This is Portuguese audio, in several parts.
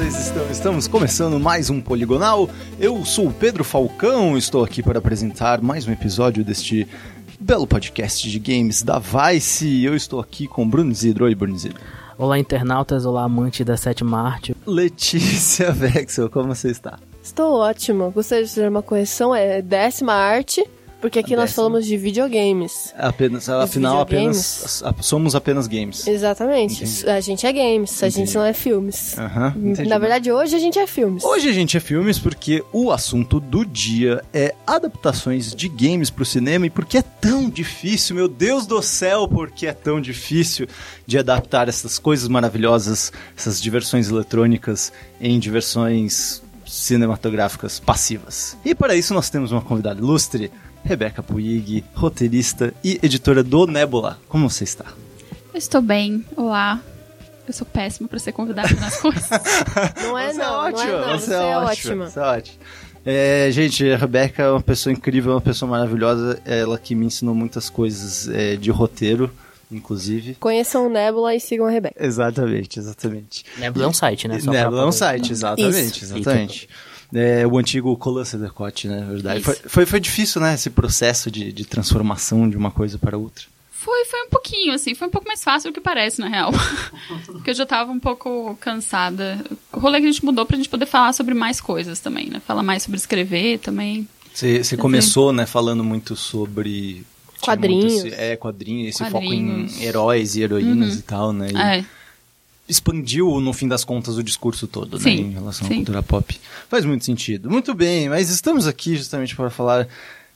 vocês estão? Estamos começando mais um Poligonal. Eu sou o Pedro Falcão, estou aqui para apresentar mais um episódio deste belo podcast de games da Vice. Eu estou aqui com Bruno Zidro. Oi, Bruno Zidro. Olá, internautas. Olá, amante da sétima arte. Letícia Vexel, como você está? Estou ótima. Gostaria de fazer uma correção. É décima arte. Porque aqui nós falamos de videogames. Apenas, afinal, apenas somos apenas games. Exatamente. Entendi. A gente é games, Entendi. a gente não é filmes. Uhum, Na verdade, hoje a gente é filmes. Hoje a gente é filmes porque o assunto do dia é adaptações de games pro cinema e porque é tão difícil, meu Deus do céu, porque é tão difícil de adaptar essas coisas maravilhosas, essas diversões eletrônicas em diversões cinematográficas passivas. E para isso nós temos uma convidada ilustre, Rebeca Puig, roteirista e editora do Nebula. Como você está? Eu estou bem. Olá. Eu sou péssima para ser convidada nas coisas. Não é você não, é ótima, não é não. Você, você é, é ótima. Você é ótima. É, gente, a Rebeca é uma pessoa incrível, uma pessoa maravilhosa. Ela que me ensinou muitas coisas é, de roteiro, inclusive. Conheçam o Nebula e sigam a Rebeca. Exatamente, exatamente. Nebula é um site, né? Só Nebula é um site, exatamente, Isso. exatamente. É, o antigo Colossus Decote, né? Verdade. Foi, foi, foi, difícil, né? Esse processo de, de transformação de uma coisa para outra. Foi, foi um pouquinho, assim, foi um pouco mais fácil do que parece, na real. Porque eu já tava um pouco cansada. O rolê que a gente mudou pra gente poder falar sobre mais coisas também, né? Falar mais sobre escrever também. Você começou, né, falando muito sobre... Quadrinhos. Muito, é, quadrinhos, esse quadrinhos. foco em heróis e heroínas uhum. e tal, né? E... É expandiu, no fim das contas, o discurso todo, né, em relação sim. à cultura pop. Faz muito sentido. Muito bem, mas estamos aqui justamente para falar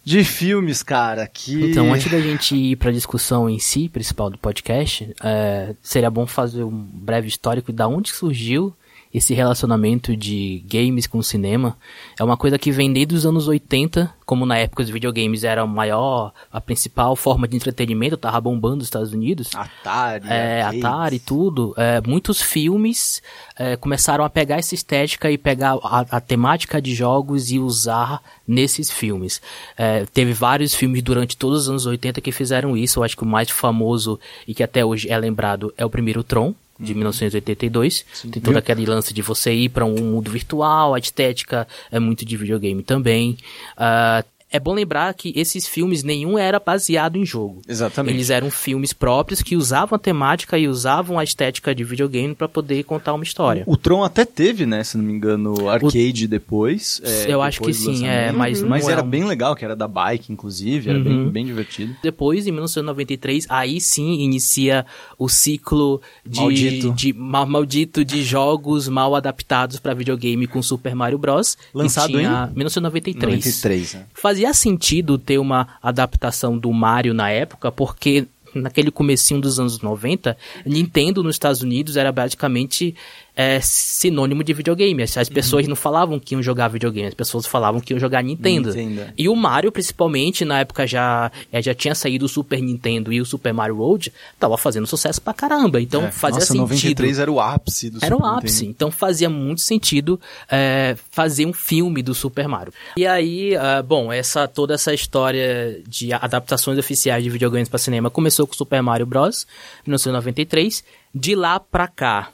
de filmes, cara, que... Então, antes da gente ir para a discussão em si, principal do podcast, é, seria bom fazer um breve histórico de onde surgiu esse relacionamento de games com cinema é uma coisa que vem desde os anos 80, como na época os videogames eram a maior, a principal forma de entretenimento, tava bombando nos Estados Unidos. Atari, é, Atari, tudo. É, muitos filmes é, começaram a pegar essa estética e pegar a, a temática de jogos e usar nesses filmes. É, teve vários filmes durante todos os anos 80 que fizeram isso. Eu acho que o mais famoso e que até hoje é lembrado é o primeiro Tron de uhum. 1982. Sim. Tem todo aquele lance de você ir para um mundo virtual, a estética é muito de videogame também. Uh, é bom lembrar que esses filmes nenhum era baseado em jogo. Exatamente. Eles eram filmes próprios que usavam a temática e usavam a estética de videogame para poder contar uma história. O, o, Tron até teve, né, se não me engano, arcade o... depois. É, eu acho que sim, é, mas uhum. mas era um... bem legal, que era da bike, inclusive, era uhum. bem, bem divertido. Depois, em 1993, aí sim inicia o ciclo de maldito de, mal, maldito de jogos mal adaptados para videogame com Super Mario Bros. Lançado em 1993. 93, né? Fazia fazia sentido ter uma adaptação do Mario na época, porque naquele comecinho dos anos 90, Nintendo nos Estados Unidos era basicamente é, sinônimo de videogame. As, as pessoas uhum. não falavam que iam jogar videogame, as pessoas falavam que iam jogar Nintendo. Nintendo. E o Mario, principalmente, na época já, é, já tinha saído o Super Nintendo e o Super Mario World, tava fazendo sucesso pra caramba. Então é. fazia Nossa, sentido. 93 era o ápice do Era Super o ápice. Nintendo. Então fazia muito sentido é, fazer um filme do Super Mario. E aí, uh, bom, essa toda essa história de adaptações oficiais de videogames para cinema começou com o Super Mario Bros. 1993. De lá pra cá,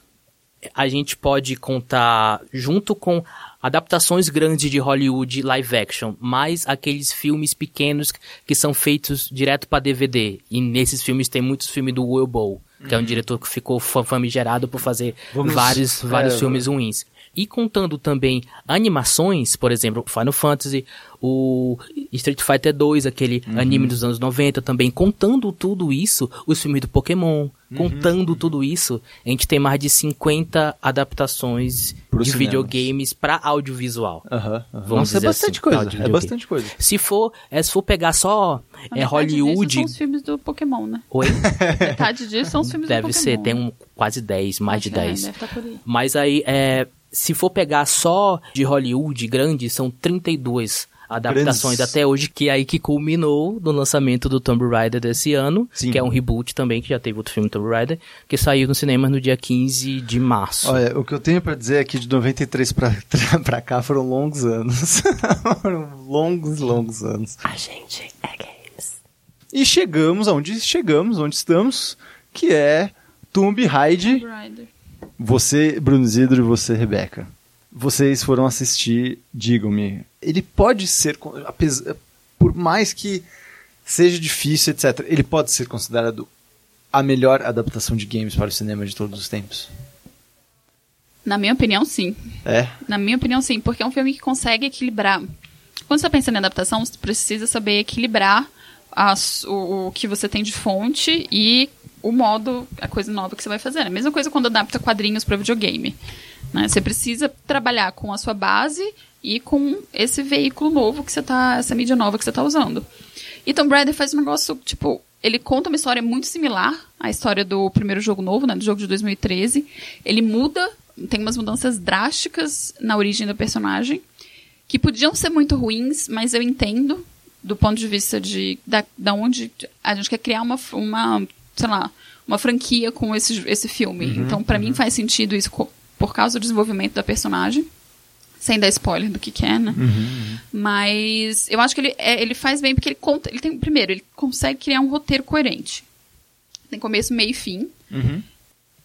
a gente pode contar junto com adaptações grandes de Hollywood live action, mais aqueles filmes pequenos que são feitos direto para DVD. E nesses filmes tem muitos filmes do Will Bowl, que é um uhum. diretor que ficou famigerado por fazer Vamos, vários, vários é, filmes ruins. E contando também animações, por exemplo, Final Fantasy, o Street Fighter 2, aquele uhum. anime dos anos 90 também, contando tudo isso, os filmes do Pokémon, uhum. contando tudo isso, a gente tem mais de 50 adaptações Pro de cinema. videogames para audiovisual. Uhum, uhum. Nossa, é bastante assim, coisa, é bastante coisa. Se for, é, se for pegar só é Hollywood... são os filmes do Pokémon, né? Oi? Metade disso são os filmes deve do Pokémon. Deve ser, tem um, quase 10, mais Acho de 10. É, deve tá por aí. Mas aí, é, se for pegar só de Hollywood grande, são 32 adaptações Grandes. até hoje, que é aí que culminou no lançamento do Tomb Raider desse ano, Sim. que é um reboot também, que já teve outro filme Tomb Raider, que saiu no cinema no dia 15 de março. Olha, o que eu tenho pra dizer aqui de 93 pra, pra cá foram longos anos. foram longos, longos anos. A gente é games. E chegamos aonde chegamos, onde estamos, que é Tomb Raider. Tomb Raider. Você, Bruno Zidro, e você, Rebeca. Vocês foram assistir, digam-me. Ele pode ser, apesar, por mais que seja difícil, etc., ele pode ser considerado a melhor adaptação de games para o cinema de todos os tempos? Na minha opinião, sim. É? Na minha opinião, sim, porque é um filme que consegue equilibrar. Quando você pensa em adaptação, você precisa saber equilibrar as, o, o, que você tem de fonte e o modo, a coisa nova que você vai fazer. É a mesma coisa quando adapta quadrinhos para videogame. Né? Você precisa trabalhar com a sua base e com esse veículo novo que você tá, essa mídia nova que você está usando. E Tom Brady faz um negócio, tipo, ele conta uma história muito similar à história do primeiro jogo novo, né, do jogo de 2013. Ele muda, tem umas mudanças drásticas na origem do personagem, que podiam ser muito ruins, mas eu entendo do ponto de vista de da, da onde a gente quer criar uma, uma sei lá, uma franquia com esse, esse filme. Uhum, então, para uhum. mim faz sentido isso por causa do desenvolvimento da personagem. Sem dar spoiler do que, que é, né? Uhum, uhum. Mas eu acho que ele, é, ele faz bem porque ele conta. Ele tem, primeiro, ele consegue criar um roteiro coerente. Tem começo, meio e fim.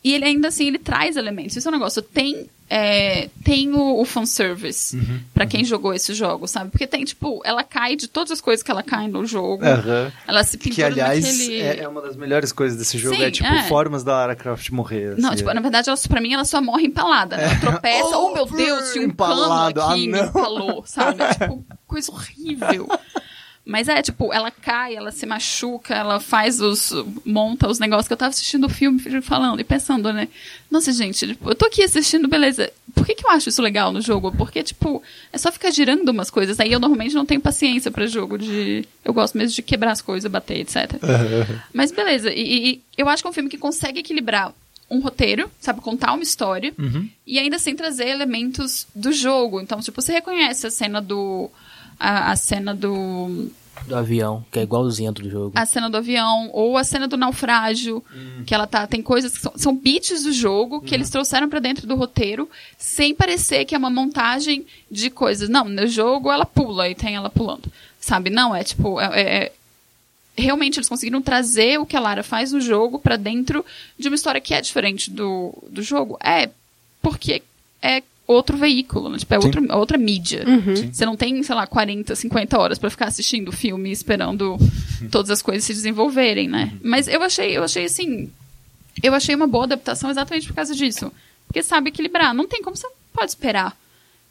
Uhum. E ele ainda assim ele traz elementos. Isso é um negócio. Tem é, tem o, o fanservice uhum, para quem uhum. jogou esse jogo, sabe? Porque tem, tipo, ela cai de todas as coisas que ela cai no jogo. Uhum. Ela se Que, aliás, naquele... é, é, uma das melhores coisas desse jogo. Sim, é, tipo, é. formas da Lara Croft morrer. Assim, não, tipo, na verdade, ela, pra mim, ela só morre empalada, né? Ela é. tropeça, oh, oh, meu Deus, tinha um empalado. cano aqui, ah, me empalou, sabe? tipo, coisa horrível. Mas é, tipo, ela cai, ela se machuca, ela faz os. monta os negócios que eu tava assistindo o filme falando e pensando, né? Nossa, gente, tipo, eu tô aqui assistindo, beleza. Por que, que eu acho isso legal no jogo? Porque, tipo, é só ficar girando umas coisas. Aí eu normalmente não tenho paciência para jogo de. Eu gosto mesmo de quebrar as coisas, bater, etc. Mas beleza. E, e, eu acho que é um filme que consegue equilibrar um roteiro, sabe, contar uma história, uhum. e ainda assim trazer elementos do jogo. Então, tipo, você reconhece a cena do a, a cena do do avião, que é igualzinha do jogo. A cena do avião, ou a cena do naufrágio, hum. que ela tá. Tem coisas que são, são beats do jogo que uhum. eles trouxeram para dentro do roteiro, sem parecer que é uma montagem de coisas. Não, no jogo ela pula e tem ela pulando. Sabe? Não, é tipo. É, é, é realmente eles conseguiram trazer o que a Lara faz no jogo para dentro de uma história que é diferente do, do jogo. É, porque é outro veículo, né? tipo, é outro, outra mídia. Uhum. Você não tem, sei lá, 40, 50 horas para ficar assistindo o filme esperando todas as coisas se desenvolverem, né? Uhum. Mas eu achei, eu achei assim, eu achei uma boa adaptação exatamente por causa disso. Porque sabe equilibrar, não tem como você pode esperar.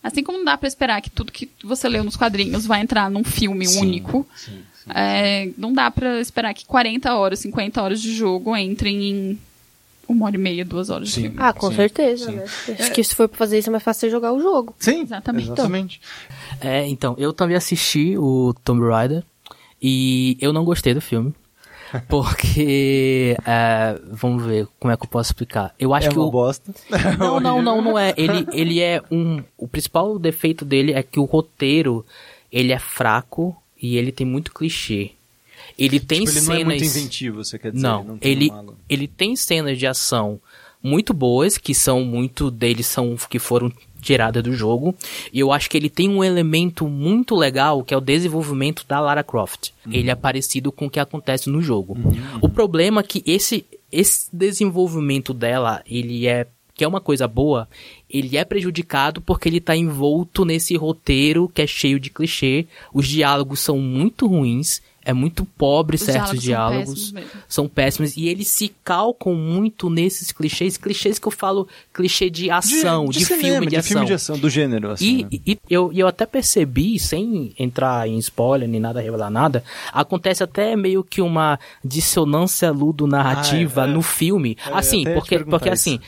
Assim como não dá para esperar que tudo que você leu nos quadrinhos vai entrar num filme sim, único. Sim, sim, é, não dá para esperar que 40 horas, 50 horas de jogo entrem em uma hora e meia, duas horas sim, de filme. Ah, com sim, certeza, sim. né? Acho é. que se for pra fazer isso é mais fácil jogar o jogo. Sim, exatamente. exatamente. É, então, eu também assisti o Tomb Raider e eu não gostei do filme. Porque, é, vamos ver como é que eu posso explicar. Eu acho é que uma o... bosta. Não, não, não, não é. Ele, ele é um. O principal defeito dele é que o roteiro ele é fraco e ele tem muito clichê. Ele tem tipo, ele cenas. Não é muito inventivo, você quer dizer? Não, não ele, ele tem cenas de ação muito boas, que são muito deles são que foram tiradas do jogo. E eu acho que ele tem um elemento muito legal, que é o desenvolvimento da Lara Croft. Uhum. Ele é parecido com o que acontece no jogo. Uhum. O problema é que esse, esse desenvolvimento dela, ele é que é uma coisa boa, ele é prejudicado porque ele está envolto nesse roteiro que é cheio de clichê. Os diálogos são muito ruins é muito pobre Os certos diálogos. São péssimos, são péssimos. E eles se calcam muito nesses clichês. Clichês que eu falo, clichê de ação, de, de, de cinema, filme de, de ação. filme de ação, do gênero. Assim, e, né? e, eu, eu até percebi, sem entrar em spoiler nem nada, revelar nada, acontece até meio que uma dissonância ludo-narrativa ah, é, é. no filme. É, assim, porque, porque assim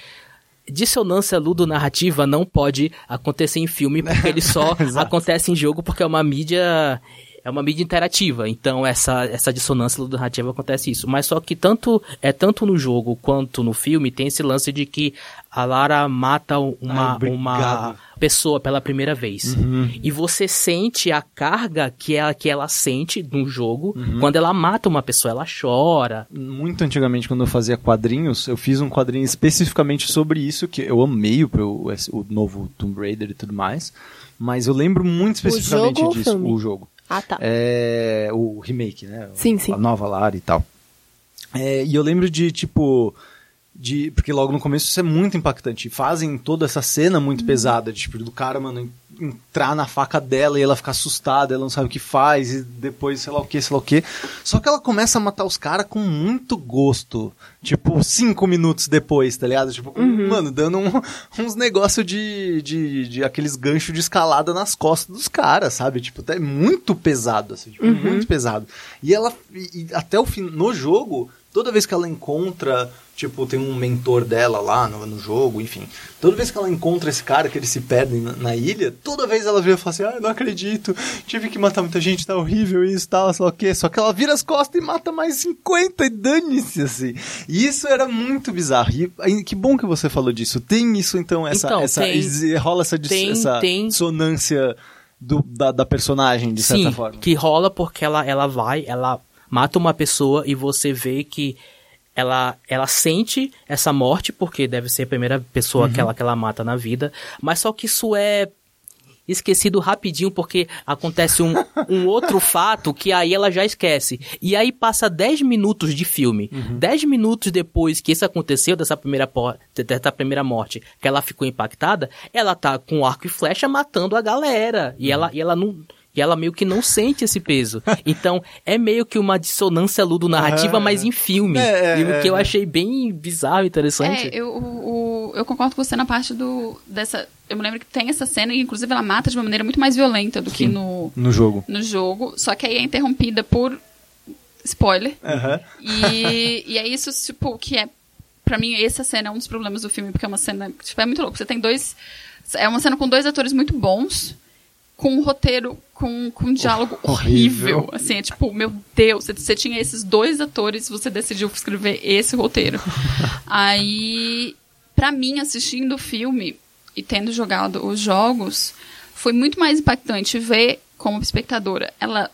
dissonância ludo-narrativa não pode acontecer em filme, porque ele só acontece em jogo porque é uma mídia é uma mídia interativa, então essa, essa dissonância narrativa acontece isso. Mas só que tanto é tanto no jogo quanto no filme tem esse lance de que a Lara mata uma, Ai, uma pessoa pela primeira vez. Uhum. E você sente a carga que ela, que ela sente no jogo uhum. quando ela mata uma pessoa, ela chora. Muito antigamente, quando eu fazia quadrinhos, eu fiz um quadrinho especificamente sobre isso, que eu amei o, o, o novo Tomb Raider e tudo mais. Mas eu lembro muito especificamente o disso, o jogo. Ah, tá. É, o remake, né? Sim, sim. A nova Lara e tal. É, e eu lembro de, tipo, de. Porque logo no começo isso é muito impactante. Fazem toda essa cena muito Uhum. pesada, tipo, do cara, mano, entrar na faca dela e ela ficar assustada, ela não sabe o que faz, e depois sei lá o que, sei lá o que. Só que ela começa a matar os caras com muito gosto. Tipo, cinco minutos depois, tá ligado? Tipo, Uhum. mano, dando um- uns negócios de, de, de aqueles ganchos de escalada nas costas dos caras, sabe? Tipo, é muito pesado, assim, tipo, Uhum. muito pesado. E ela, e até o fim, no jogo, toda vez que ela encontra, tipo, tem um mentor dela lá no, no jogo, enfim. Toda vez que ela encontra esse cara, que eles se perdem na, na ilha, toda vez ela vira e fala assim, ah, eu não acredito, tive que matar muita gente, tá horrível isso, tal, sei lá o quê. Só que ela vira as costas e mata mais 50 e dane-se, assim. E isso era muito bizarro. E aí, que bom que você falou disso. Tem isso, então, essa, Então, essa tem- rola essa, tem- essa tem- dissonância do, da, da personagem, de certa Sim, forma. que rola porque ela, ela vai, ela mata uma pessoa e você vê que ela, ela sente essa morte, porque deve ser a primeira pessoa que, ela, que ela mata na vida, mas só que isso é esquecido rapidinho porque acontece um, um outro fato que aí ela já esquece. E aí passa 10 minutos de filme. 10 minutos depois que isso aconteceu, dessa primeira, dessa primeira morte, que ela ficou impactada, ela tá com arco e flecha matando a galera. E ela, e ela não. E ela meio que não sente esse peso. Então, é meio que uma dissonância ludo-narrativa, Aham. mas em filme. É, é, e o que eu é. achei bem bizarro e interessante. É, eu, o- eu concordo com você na parte do. dessa. Eu me lembro que tem essa cena e, inclusive, ela mata de uma maneira muito mais violenta do que no, No jogo. no jogo. Só que aí é interrompida por. Spoiler. Aham. E, e é isso, tipo, que é. Pra mim, essa cena é um dos problemas do filme, porque é uma cena. Tipo, é muito louco. Você tem dois. É uma cena com dois atores muito bons, com um roteiro, com, com um diálogo Horrível. horrível. Assim, é tipo, meu Deus, você, você tinha esses dois atores, você decidiu escrever esse roteiro. Aí, pra mim, assistindo o filme e tendo jogado os jogos, foi muito mais impactante ver, como espectadora, ela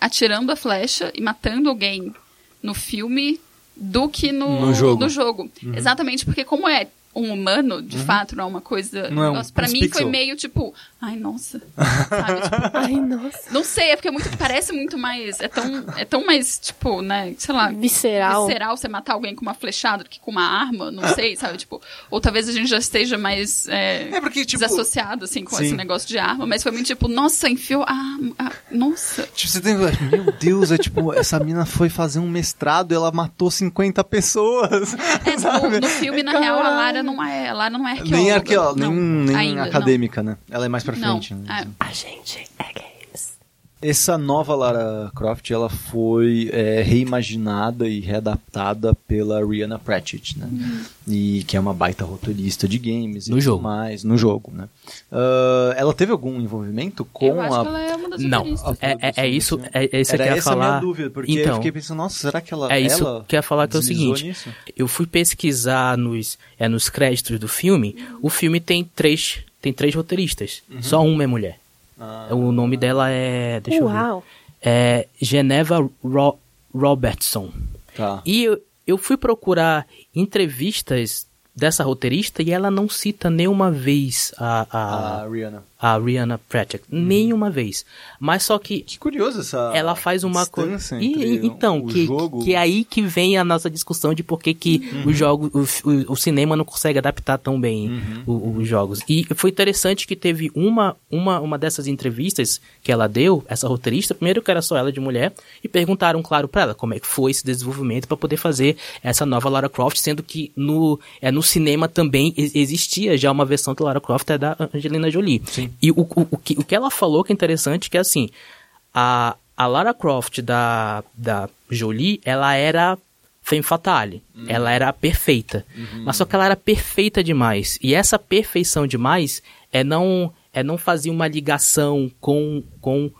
atirando a flecha e matando alguém no filme do que no, No jogo. no jogo. Uhum. Exatamente, porque como é um humano, de fato, não é uma coisa. Não é um- nossa, pra mim pixel. foi meio tipo, ai, nossa. Sabe? Tipo, Ai, nossa. não sei, é porque é muito, parece muito mais. É tão, é tão mais, tipo, né, sei lá. Visceral. Visceral você matar alguém com uma flechada do que com uma arma, não sei, sabe? Tipo, ou talvez a gente já esteja mais é, É porque, tipo. desassociado, assim, com sim. esse negócio de arma, mas foi muito tipo, nossa, enfiou a. a nossa. Tipo, você tem. Meu Deus, é tipo, essa mina foi fazer um mestrado e ela matou 50 pessoas. É, sabe? no, no filme, na Caralho. real, a Lara não é, a Lara não é arqueóloga. Nem arqueóloga, nem, ainda, não. acadêmica, né? Ela é mais pra frente. né? A gente é gays. Essa nova Lara Croft, ela foi é, reimaginada e readaptada pela Rihanna Pratchett, né? E que é uma baita roteirista de games e No tudo jogo. mais, no jogo, né? Ah, ela teve algum envolvimento com Eu acho a que ela é uma das Não, roteiristas. é, é, é isso, é, é isso que eu Era queria essa a falar. minha dúvida, porque então, eu fiquei pensando, nossa, será que ela É isso ela que eu ia falar que é o seguinte. nisso? Eu fui pesquisar nos, é, nos créditos do filme. O filme tem três, tem três roteiristas. Só uma é mulher. Ah, O nome dela é. Deixa eu ver. Uau. É Geneva Ro- Robertson. tá. E eu, eu fui procurar entrevistas dessa roteirista e ela não cita nenhuma vez a, a, A Rihanna. a Rihanna Pratchett. Nenhuma vez. Mas só que Que curioso essa ela faz uma coisa. E, e- então, o que, jogo... que é aí que vem a nossa discussão de por que, que o jogo, o, o, cinema não consegue adaptar tão bem o- os jogos. E foi interessante que teve uma, uma, uma dessas entrevistas que ela deu, essa roteirista, primeiro que era só ela de mulher, e perguntaram, claro, pra ela como é que foi esse desenvolvimento para poder fazer essa nova Lara Croft, sendo que no, é, no cinema também existia já uma versão da Lara Croft é da Angelina Jolie. E o, o, o, que, o que ela falou que é interessante, que é assim, a, a Lara Croft da, da Jolie, ela era femme fatale. Ela era perfeita. Mas só que ela era perfeita demais. E essa perfeição demais é não, é não fazer uma ligação com, com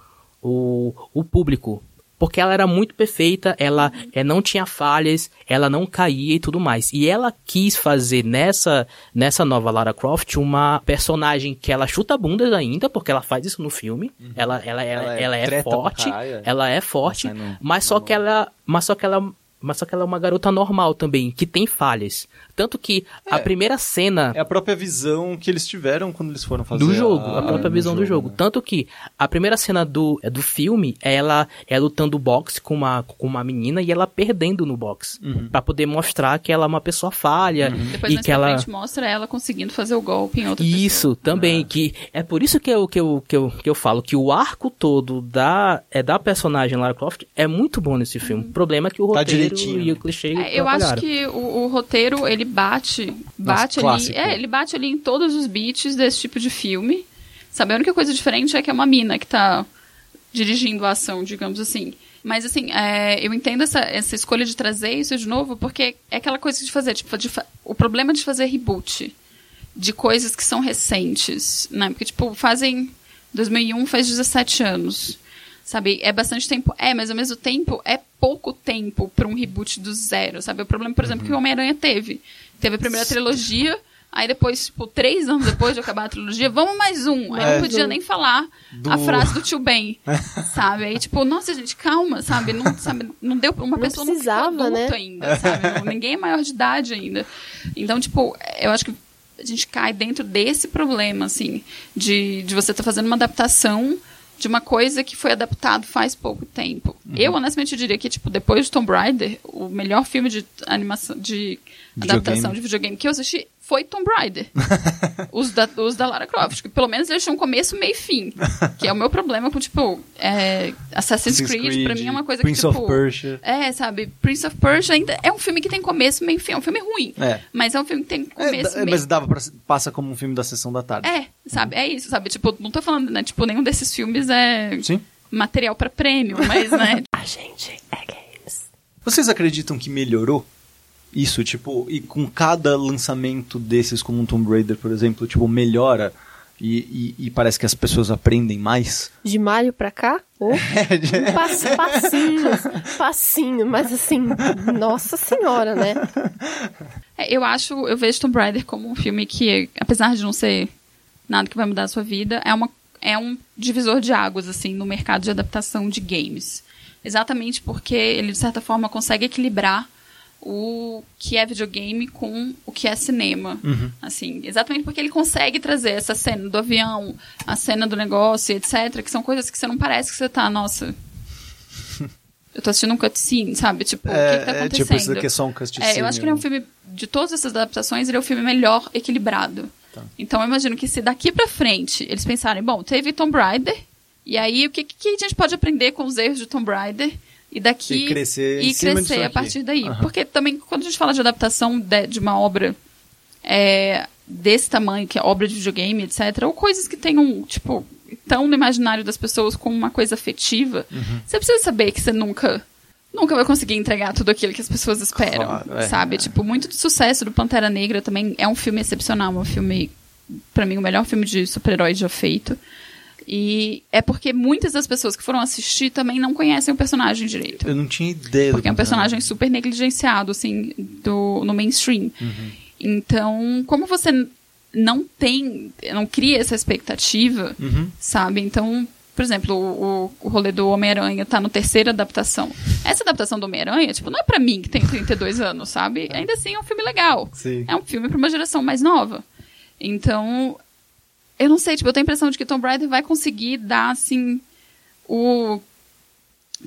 o, o público. Porque ela era muito perfeita, ela é, não tinha falhas, ela não caía e tudo mais. E ela quis fazer nessa, nessa nova Lara Croft uma personagem que ela chuta bundas ainda, porque ela faz isso no filme. Ela, ela, ela, Ela é ela é forte, caralho, é. ela é forte, Ela sai no- mas só que ela, mas só que ela mas só que ela é uma garota normal também, que tem falhas. Tanto que a primeira cena. É a própria visão que eles tiveram quando eles foram fazer. Do jogo, a, a própria visão do jogo. né? Tanto que a primeira cena do, é do filme é ela é lutando boxe com uma, com uma menina e ela perdendo no boxe. Uhum. Pra poder mostrar que ela é uma pessoa falha. Depois E que ela. frente mostra ela conseguindo fazer o golpe em outra Isso, também, que é por isso que eu, que, eu, que, eu, que eu falo que o arco todo da, é da personagem Lara Croft é muito bom nesse filme. O problema é que o Tá roteiro direitinho. e o clichê É, eu acho que o, o roteiro, ele bate, bate ali, clássico. é, ele bate ali em todos os beats desse tipo de filme. Sabe, a única coisa diferente é que é uma mina que tá dirigindo a ação, digamos assim. Mas, assim, é, eu entendo essa, essa escolha de trazer isso de novo, porque é aquela coisa de fazer, tipo, de fa- o problema de fazer reboot de coisas que são recentes, né? Porque, tipo, fazem... 2001 faz 17 anos. Sabe? É bastante tempo. É, mas ao mesmo tempo é pouco tempo para um reboot do zero, sabe? O problema, por exemplo, que o Homem-Aranha teve. Teve a primeira trilogia, aí depois, tipo, três anos depois de acabar a trilogia, vamos mais um. Aí É. não podia nem falar a frase do tio Ben, sabe? Aí, tipo, nossa, gente, calma, sabe? Não, sabe? não deu pra uma Não pessoa precisava, não né? ainda, sabe? Não- Ninguém é maior de idade ainda. Então, tipo, eu acho que a gente cai dentro desse problema, assim, de, de você estar fazendo uma adaptação de uma coisa que foi adaptado faz pouco tempo. Eu, honestamente, diria que, tipo, depois de Tomb Raider, o melhor filme de animação, de adaptação de videogame que eu assisti foi Tomb Raider. os, da, os da Lara Croft. Que pelo menos eles tinham começo, meio e fim. Que é o meu problema com, tipo, é, Assassin's, Assassin's Creed, pra mim é uma coisa Prince que, tipo... of Persia. É, sabe? Prince of Persia ainda é um filme que tem começo, meio e fim. É um filme ruim. É. Mas é um filme que tem É, começo, é, meio mas dava pra, passa como um filme da sessão da tarde. é, sabe? É isso, sabe? Tipo, não tô falando, né? Tipo, nenhum desses filmes é Sim. material pra prêmio, mas, né? A gente é games. Vocês acreditam que melhorou isso, tipo, e com cada lançamento desses, como um Tomb Raider, por exemplo, tipo, melhora e, e- e parece que as pessoas aprendem mais? De maio pra cá? Oh, um pass, passinho, passinho, mas assim, nossa senhora, né? É, eu acho, eu vejo Tomb Raider como um filme que, apesar de não ser nada que vai mudar a sua vida, é, uma, é um divisor de águas, assim, no mercado de adaptação de games. Exatamente porque ele, de certa forma, consegue equilibrar o que é videogame com o que é cinema. Assim, exatamente porque ele consegue trazer essa cena do avião, a cena do negócio, etc., que são coisas que você não parece que você tá, nossa. Eu tô assistindo um cutscene, sabe? Tipo, o que, que tá é, acontecendo? tipo, isso daqui é só um cutscene. É, eu acho que ele é um filme, de todas essas adaptações, ele é o filme melhor equilibrado. Tá. Então eu imagino que se daqui pra frente eles pensarem, bom, teve Tomb Raider, e aí o que, que a gente pode aprender com os erros de Tomb Raider? E daqui E crescer e crescer a partir daí. Aham. Porque também, quando a gente fala de adaptação de, de uma obra é, desse tamanho, que é obra de videogame, etc., ou coisas que tenham, tipo, tão no imaginário das pessoas como uma coisa afetiva, Uhum. você precisa saber que você nunca. Nunca vai conseguir entregar tudo aquilo que as pessoas esperam, Claro, é, sabe? é. Tipo, muito do sucesso do Pantera Negra também é um filme excepcional, um filme, pra mim, o melhor filme de super-herói já feito. E é porque muitas das pessoas que foram assistir também não conhecem o personagem direito. Eu não tinha ideia do Porque é um personagem super negligenciado, assim, do, no mainstream. Então, como você não tem, não cria essa expectativa, Uhum. sabe? Então, por exemplo, o, o rolê do Homem-Aranha tá no terceira adaptação. Essa adaptação do Homem-Aranha, tipo, não é pra mim que tem 32 anos, sabe? Ainda assim é um filme legal. Sim. É um filme pra uma geração mais nova. Então, eu não sei, tipo, eu tenho a impressão de que Tomb Raider vai conseguir dar, assim, o...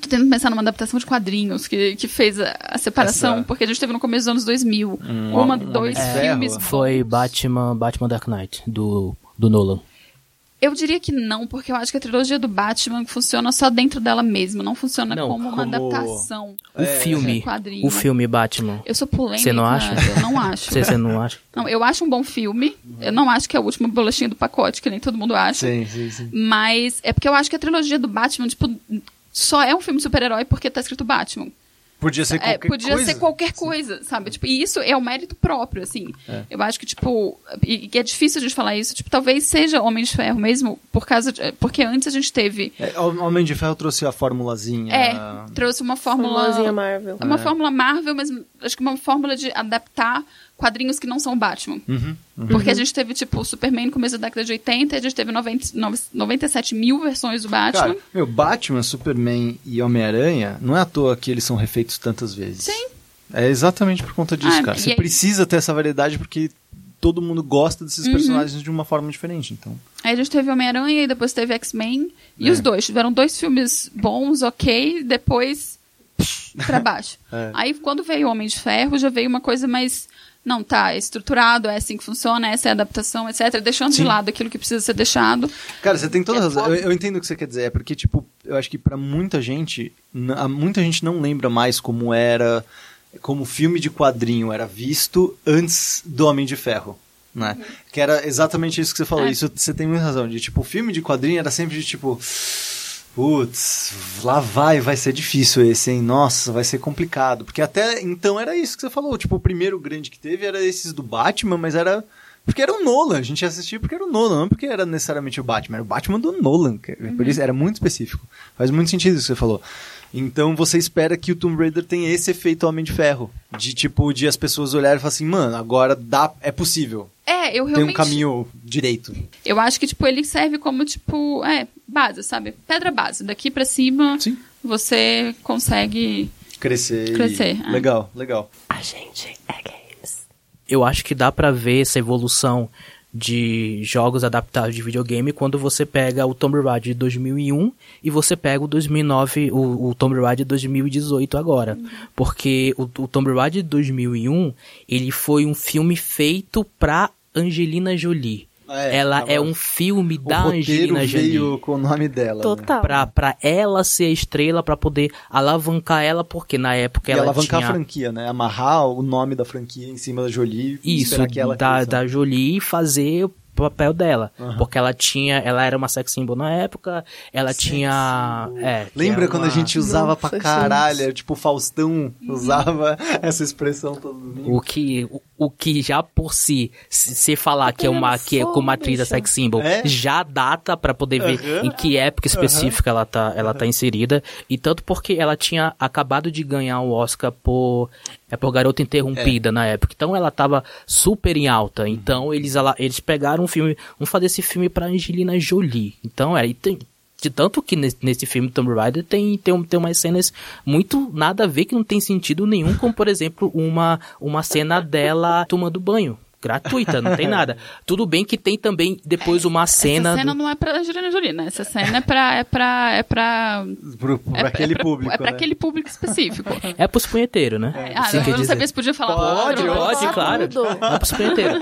Tô tentando pensar numa adaptação de quadrinhos que, que fez a, a separação, Essa- porque a gente teve no começo dos anos 2000. uma, Homem dois de filmes. Foi. Batman, Batman Dark Knight, do, do Nolan. Eu diria que não, porque eu acho que a trilogia do Batman funciona só dentro dela mesma, não funciona Não, como uma como- adaptação. O filme, de quadrinho. o filme Batman. Eu sou polêmica. Você não acha? Eu não acho. Você, não acha? Não, eu acho um bom filme. Eu não acho que é o último bolachinha do pacote, que nem todo mundo acha. Sim, sim, sim. Mas é porque eu acho que a trilogia do Batman, tipo, só é um filme super-herói porque tá escrito Batman. Podia ser É, qualquer podia coisa. ser qualquer coisa, sabe? Tipo, e isso é o mérito próprio, assim. É. Eu acho que, tipo, e, e é difícil de falar isso, tipo, talvez seja Homem de Ferro mesmo, por causa de, porque antes a gente teve. É, o Homem de Ferro trouxe a formulazinha. É, trouxe uma fórmula. Formulazinha Marvel. É uma É. fórmula Marvel, mas acho que uma fórmula de adaptar quadrinhos que não são Batman. Uhum, uhum. Porque a gente teve, tipo, Superman no começo da década de 80, e a gente teve 90, 97 mil versões do Batman. Cara, meu, Batman, Superman e Homem-Aranha, não é à toa que eles são refeitos tantas vezes. Sim. É exatamente por conta disso, Ah, cara. Você aí- precisa ter essa variedade porque todo mundo gosta desses Uhum. personagens de uma forma diferente, então. Aí a gente teve Homem-Aranha e depois teve X-Men. E É. os dois. Tiveram dois filmes bons, ok, depois psh, pra baixo. É. Aí quando veio Homem de Ferro, já veio uma coisa mais. Não, tá, é estruturado, é assim que funciona, essa é a adaptação, etc. Deixando Sim. de lado aquilo que precisa ser deixado. Cara, você tem toda É razão. Eu, eu entendo o que você quer dizer. É porque, tipo, eu acho que pra muita gente, muita gente não lembra mais como era, como o filme de quadrinho era visto antes do Homem de Ferro. Né? Que era exatamente isso que você falou. É. Isso você tem muita razão. De tipo, o filme de quadrinho era sempre de tipo. Putz, lá vai, vai ser difícil esse, hein? Nossa, vai ser complicado. Porque até então era isso que você falou. Tipo, o primeiro grande que teve era esses do Batman, mas era. Porque era o Nolan, a gente assistia porque era o Nolan, não porque era necessariamente o Batman, era o Batman do Nolan, que- por isso era muito específico. Faz muito sentido isso que você falou. Então você espera que o Tomb Raider tenha esse efeito Homem de Ferro, de tipo, de as pessoas olharem e falar assim, mano, agora dá, é possível, É, eu tem realmente. um caminho direito. Eu acho que, tipo, ele serve como, tipo, é, base, sabe? Pedra base. Daqui pra cima, Sim. você consegue. Crescer. e- Crescer, é. Legal, legal. A gente é games. eu acho que dá pra ver essa evolução de jogos adaptados de videogame quando você pega o Tomb Raider de 2001 e você pega o 2009, o, o Tomb Raider de 2018 agora. Porque o, o Tomb Raider de 2001, ele foi um filme feito pra Angelina Jolie. É, Ela é um filme o da Angelina Jolie veio com o nome dela. né? Total. pra, pra ela ser a estrela, pra poder alavancar ela, porque na época E ela alavancar tinha... a franquia, né? Amarrar o nome da franquia em cima da Jolie Isso, que ela da, da Jolie fazer o papel dela. Aham. Porque ela tinha, ela era uma sex symbol na época, ela tinha... É, Lembra quando a uma- gente usava Nossa, pra caralho? Tipo, o Faustão usava essa expressão todo domingo. O que, o, o que já por si, se falar que é uma, que é como atriz da sex symbol, É? já data pra poder ver Aham. em que época específica ela tá, ela tá inserida. E tanto porque ela tinha acabado de ganhar o Oscar por, é por Garota Interrompida na época. Então ela tava super em alta. Então eles, ela, eles pegaram um filme, vamos fazer esse filme pra Angelina Jolie. Então é, e tem, de tanto que nesse, nesse filme Tomb Raider tem, tem, um- tem umas cenas muito nada a ver que não tem sentido nenhum, como por exemplo uma, uma cena dela tomando banho. Gratuita, não tem nada. Tudo bem que tem também depois uma cena. Essa cena do- não é pra Angelina Jolie, né? Essa cena é pra. É pra. É pra. Pro, pra é, aquele é pra, público. É pra né? aquele público específico. É pros punheteiros, né? Ah, Assim eu quer não dizer. sabia se podia falar Pode. Pode, Pode, claro. tudo. É pros punheteiros.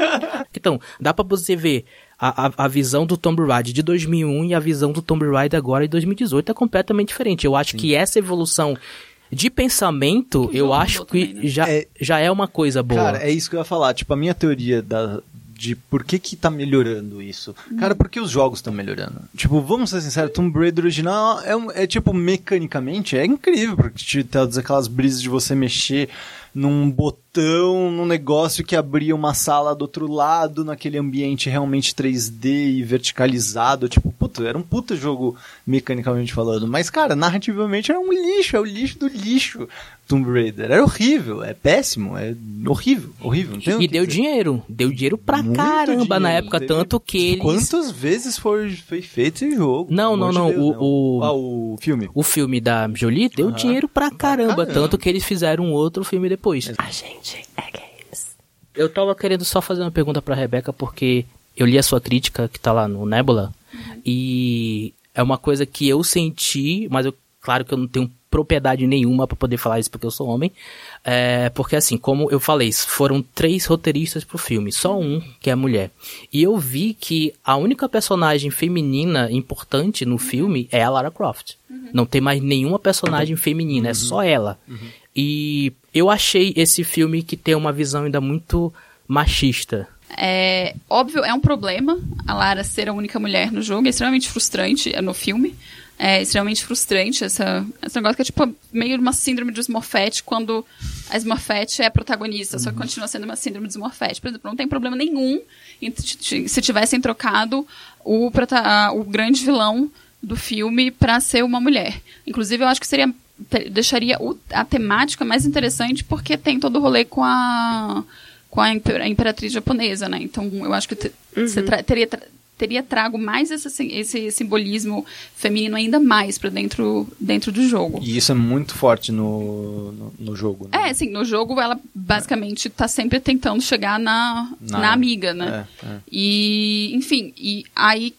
Então, dá pra você ver a, a, a visão do Tomb Raider de 2001 e a visão do Tomb Raider agora de 2018 é completamente diferente. Eu acho que essa evolução de pensamento, eu acho que também, né? já, É- já é uma coisa boa. Cara, é isso que eu ia falar. Tipo, a minha teoria da, de por que que tá melhorando isso. Cara, porque os jogos estão melhorando. Tipo, vamos ser sinceros, Tomb Raider original é, um- é tipo, mecanicamente, é incrível, porque te todas aquelas brisas de você mexer num botão, num negócio que abria uma sala do outro lado, naquele ambiente realmente 3D e verticalizado. Tipo, puta, era um puta jogo mecanicamente falando. Mas, cara, narrativamente era um lixo, é o lixo do lixo. Tomb Raider. Era horrível, é péssimo, é horrível, horrível. Não E deu dizer. dinheiro. Deu dinheiro pra Muito caramba na dinheiro. época, Teve- tanto que eles. Quantas vezes foi, foi feito esse jogo? Não, não, de não, Deus, o- o- Ah, o filme. O filme da Jolie deu dinheiro pra caramba, caramba. tanto que eles fizeram outro filme depois. A gente é games. Eu tava querendo só fazer uma pergunta pra Rebeca, porque eu li a sua crítica que tá lá no Nebula, e é uma coisa que eu senti, mas eu, claro que eu não tenho propriedade nenhuma pra poder falar isso porque eu sou homem, é, porque assim, como eu falei, foram três roteiristas pro filme, só um que é mulher. E eu vi que a única personagem feminina importante no filme é a Lara Croft. Não tem mais nenhuma personagem feminina, é só ela. E eu achei esse filme que tem uma visão ainda muito machista. É óbvio, é um problema a Lara ser a única mulher no jogo, é extremamente frustrante é, no filme. É extremamente frustrante essa, esse negócio que é tipo meio uma síndrome de Smurfette quando a Smurfette é a protagonista, só que continua sendo uma síndrome de Smurfette. Por exemplo, não tem problema nenhum se tivessem trocado o, o grande vilão do filme pra ser uma mulher. Inclusive, eu acho que seria deixaria o- a temática mais interessante porque tem todo o rolê com a com a, imper- a imperatriz japonesa, né? Então, eu acho que te- você tra- teria tra- teria trago mais esse, esse simbolismo feminino ainda mais para dentro, dentro do jogo. E isso é muito forte no, no, no jogo, né? É, sim, no jogo ela basicamente está sempre tentando chegar na, na, na amiga, né? É, é. E, enfim, e aí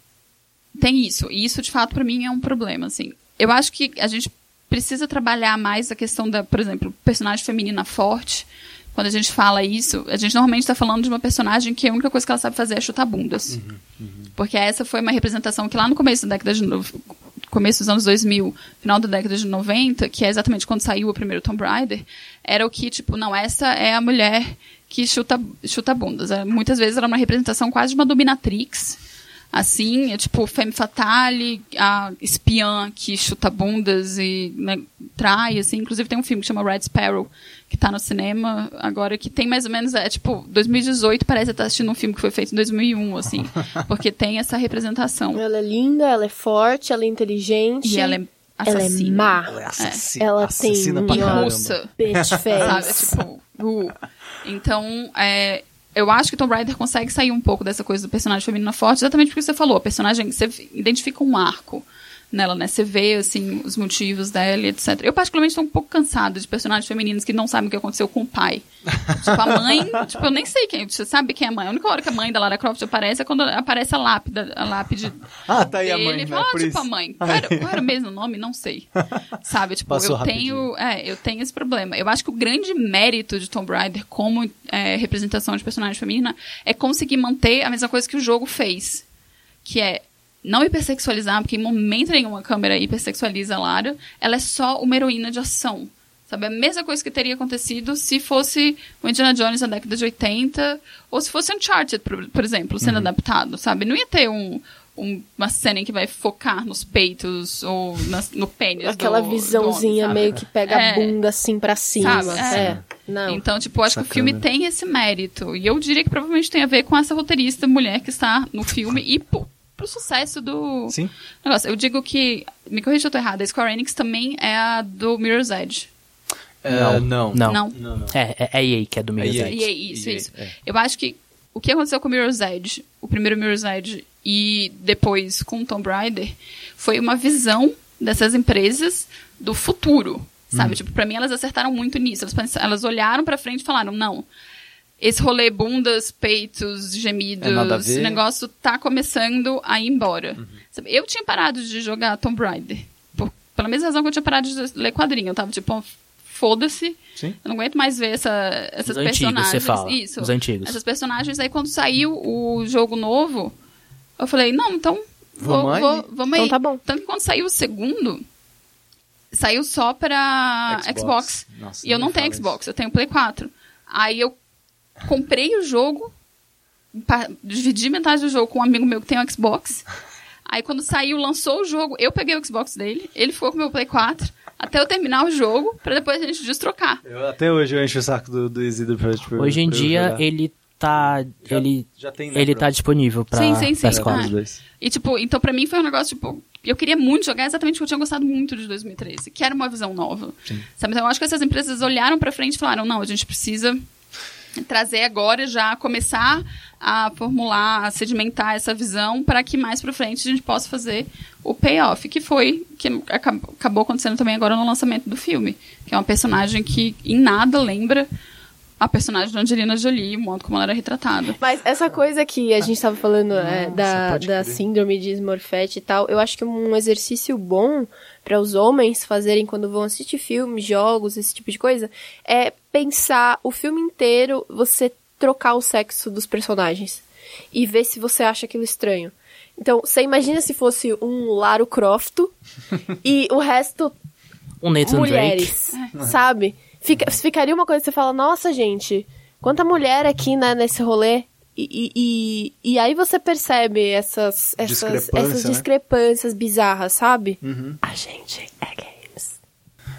tem isso. E isso, de fato, para mim é um problema, assim. Eu acho que a gente precisa trabalhar mais a questão da, por exemplo, personagem feminina forte. Quando a gente fala isso, a gente normalmente está falando de uma personagem que a única coisa que ela sabe fazer é chutar bundas. Uhum, uhum. Porque essa foi uma representação que lá no começo da década de começo dos anos 2000, final da década de 90, que é exatamente quando saiu o primeiro Tomb Raider, era o que, tipo, não, essa é a mulher que chuta, chuta bundas. Muitas vezes era uma representação quase de uma dominatrix, assim, é tipo femme fatale, a espiã que chuta bundas e né, trai, assim. Inclusive tem um filme que chama Red Sparrow, que está no cinema agora, que tem mais ou menos, é tipo, 2018 parece estar assistindo um filme que foi feito em 2001, assim, porque tem essa representação. Ela é linda, ela é forte, ela é inteligente. E ela é assassina. Ela é má. Ela, é assassina, ela assassina tem pra russa. Bitch face. Sabe, tipo, uh. Então, é, eu acho que Tomb Raider consegue sair um pouco dessa coisa do personagem feminino forte, exatamente porque você falou, a personagem, você identifica um arco nela, né? Você vê, assim, os motivos dela, etc. Eu, particularmente, estou um pouco cansada de personagens femininos que não sabem o que aconteceu com o pai. tipo, a mãe, tipo, eu nem sei quem, você sabe quem é a mãe. A única hora que a mãe da Lara Croft aparece é quando aparece a lápide, a lápide Ah, tá aí dele. a mãe, Ele né? ah, tipo, a mãe. Qual era, qual era o mesmo nome? Não sei. Sabe, tipo, Passou eu tenho, rapidinho. é, eu tenho esse problema. Eu acho que o grande mérito de Tomb Raider como é, representação de personagem feminina é conseguir manter a mesma coisa que o jogo fez. Que é não hipersexualizar, porque em momento nenhum a câmera hipersexualiza a Lara. Ela é só uma heroína de ação. Sabe? A mesma coisa que teria acontecido se fosse o Indiana Jones na década de 80, ou se fosse Uncharted, por, por exemplo, sendo adaptado, sabe? Não ia ter um, um- uma cena em que vai focar nos peitos ou nas- no pênis Aquela do- visãozinha do homem, meio que pega É. a bunda assim pra cima. Sabe? É. É. Não. Então, tipo, eu acho que o Sacana. filme tem esse mérito. E eu diria que provavelmente tem a ver com essa roteirista mulher que está no filme e pro sucesso do Sim. negócio. Eu digo que, me corrija se eu tô errada, a Square Enix também é a do Mirror's Edge. É, não. Não. Não. Não, não. É, é, é EA que é do Mirror's EA. Edge. E é isso, EA, isso. é. Eu acho que o que aconteceu com o Mirror's Edge, o primeiro Mirror's Edge, e depois com o Tomb Raider, foi uma visão dessas empresas do futuro, sabe? Tipo, pra mim elas acertaram muito nisso. Elas, elas olharam pra frente e falaram, não, esse rolê bundas, peitos, gemidos, É ver. esse negócio tá começando a ir embora. Sabe? Eu tinha parado de jogar Tomb Raider, por, pela mesma razão que eu tinha parado de ler quadrinho. Eu tava tipo, foda-se, eu não aguento mais ver essa, essas Os antigos, personagens. você fala. Isso. Os antigos. Essas personagens. Aí quando saiu o jogo novo, eu falei, não, então. Vou, Vamos aí. vou- vamos aí. Então tá bom. Tanto que quando saiu o segundo, saiu só pra Xbox. Xbox. Nossa, e eu não tenho Xbox, eu tenho Play 4. Aí eu comprei o jogo, dividi metade do jogo com um amigo meu que tem um Xbox. Aí quando saiu, lançou o jogo, eu peguei o Xbox dele, ele ficou com o meu Play 4, até eu terminar o jogo, pra depois a gente destrocar. Eu, até hoje eu encho o saco do, do Isidro pra, tipo, Hoje em dia jogar. ele tá. Já- ele já tem, né, ele pra- tá disponível pra Sim, sim, sim. PS4. Ah. Os dois. E, tipo, então pra mim foi um negócio, tipo, eu queria muito jogar exatamente porque eu tinha gostado muito de 2013, que era uma visão nova. Sabe? Então eu acho que essas empresas olharam pra frente e falaram, não, a gente precisa trazer agora já começar a formular, a sedimentar essa visão para que mais pra frente a gente possa fazer o payoff, que foi que acab- acabou acontecendo também agora no lançamento do filme, que é uma personagem que em nada lembra a personagem da Angelina Jolie, o modo como ela era retratada. Mas essa coisa que a gente tava falando é, da, da síndrome de Smurfette e tal, eu acho que um exercício bom para os homens fazerem quando vão assistir filmes, jogos, esse tipo de coisa, é pensar o filme inteiro, você trocar o sexo dos personagens e ver se você acha aquilo estranho. Então, você imagina se fosse um Laro Croft e o resto O Nathan Drake. mulheres, sabe? Fica, ficaria uma coisa que você fala, nossa, gente, quanta mulher aqui né, nesse rolê. E, e, e, e aí você percebe essas, essas, Discrepância, essas né? discrepâncias bizarras, sabe? Uhum. A gente é games.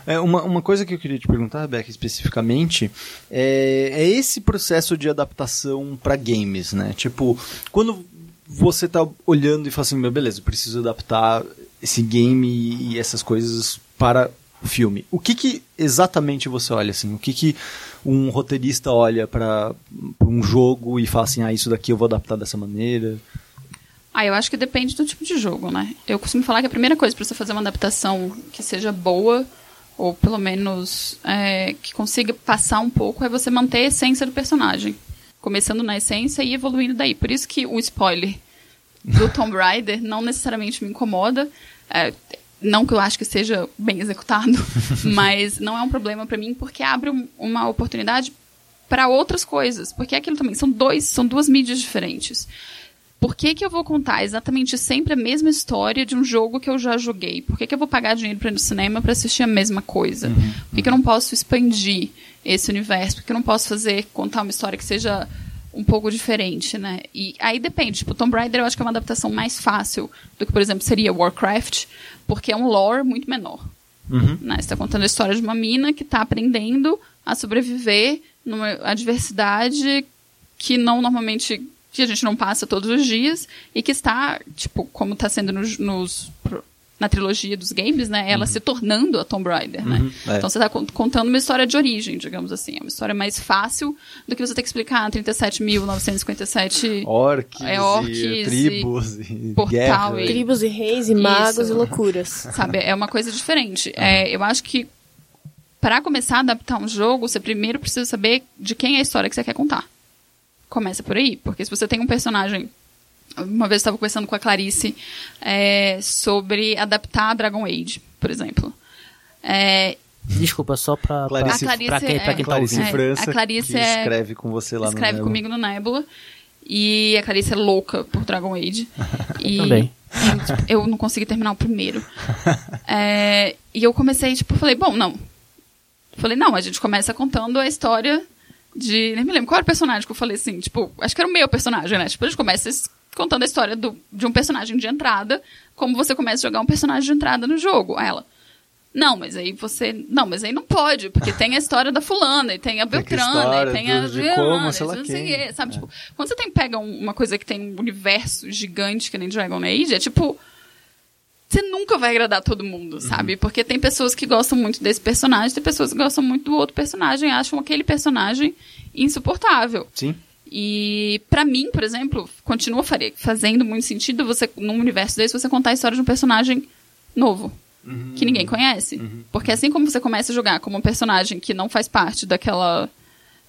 É, uma, uma coisa que eu queria te perguntar, Beck, especificamente, é, é esse processo de adaptação para games, né? Tipo, quando você tá olhando e fala assim, meu, beleza, eu preciso adaptar esse game e, e essas coisas para filme. O que que exatamente você olha, assim? O que que um roteirista olha para um jogo e fala assim, ah, isso daqui eu vou adaptar dessa maneira? Ah, eu acho que depende do tipo de jogo, né? Eu costumo falar que a primeira coisa para você fazer uma adaptação que seja boa, ou pelo menos é, que consiga passar um pouco, é você manter a essência do personagem. Começando na essência e evoluindo daí. Por isso que o spoiler do Tomb Raider não necessariamente me incomoda. É, não que eu acho que seja bem executado, mas não é um problema para mim porque abre um, uma oportunidade para outras coisas. Porque é aquilo também são dois, são duas mídias diferentes. Por que, que eu vou contar exatamente sempre a mesma história de um jogo que eu já joguei? Por que, que eu vou pagar dinheiro para ir no cinema para assistir a mesma coisa? Uhum, Por que, que eu não posso expandir esse universo? Por que eu não posso fazer, contar uma história que seja um pouco diferente, né? E aí depende. Tipo, Tomb Raider eu acho que é uma adaptação mais fácil do que, por exemplo, seria Warcraft, porque é um lore muito menor. Uhum. Né? Você está contando a história de uma mina que está aprendendo a sobreviver numa adversidade que não normalmente que a gente não passa todos os dias e que está, tipo, como está sendo nos, nos, na trilogia dos games, né? Ela uhum. se tornando a Tomb Raider, né? Uhum, é. Então você está contando uma história de origem, digamos assim. É uma história mais fácil do que você ter que explicar 37.957 orques, é, orques e tribos, e portal, e... tribos e reis e magos Isso. e loucuras. Sabe? É uma coisa diferente. Uhum. É, eu acho que para começar a adaptar um jogo, você primeiro precisa saber de quem é a história que você quer contar. Começa por aí, porque se você tem um personagem. Uma vez eu estava conversando com a Clarice é, sobre adaptar Dragon Age, por exemplo. É, Desculpa, só pra, Clarice, pra, pra quem, pra quem é, tá ouvindo. É, França, a Clarice que é, escreve com você lá escreve no comigo no Nebula. E a Clarice é louca por Dragon Age. e Também. Eu, eu não consegui terminar o primeiro. É, e eu comecei, tipo, falei, bom, não. Falei, não, a gente começa contando a história de. Nem me lembro qual era o personagem que eu falei assim, tipo, acho que era o meu personagem, né? Tipo, a gente começa contando a história do, de um personagem de entrada, como você começa a jogar um personagem de entrada no jogo. Aí ela. Não, mas aí você. Não, mas aí não pode, porque tem a história da fulana, e tem a Beltrana, e tem a. Sei lá não sei, sabe? É. Tipo, quando você tem, pega uma coisa que tem um universo gigante que nem Dragon Age, é tipo você nunca vai agradar todo mundo, sabe? Uhum. Porque tem pessoas que gostam muito desse personagem, tem pessoas que gostam muito do outro personagem, acham aquele personagem insuportável. Sim. E para mim, por exemplo, continua fazendo muito sentido você num universo desse você contar a história de um personagem novo. Uhum. Que ninguém conhece. Uhum. Porque assim como você começa a jogar como um personagem que não faz parte daquela,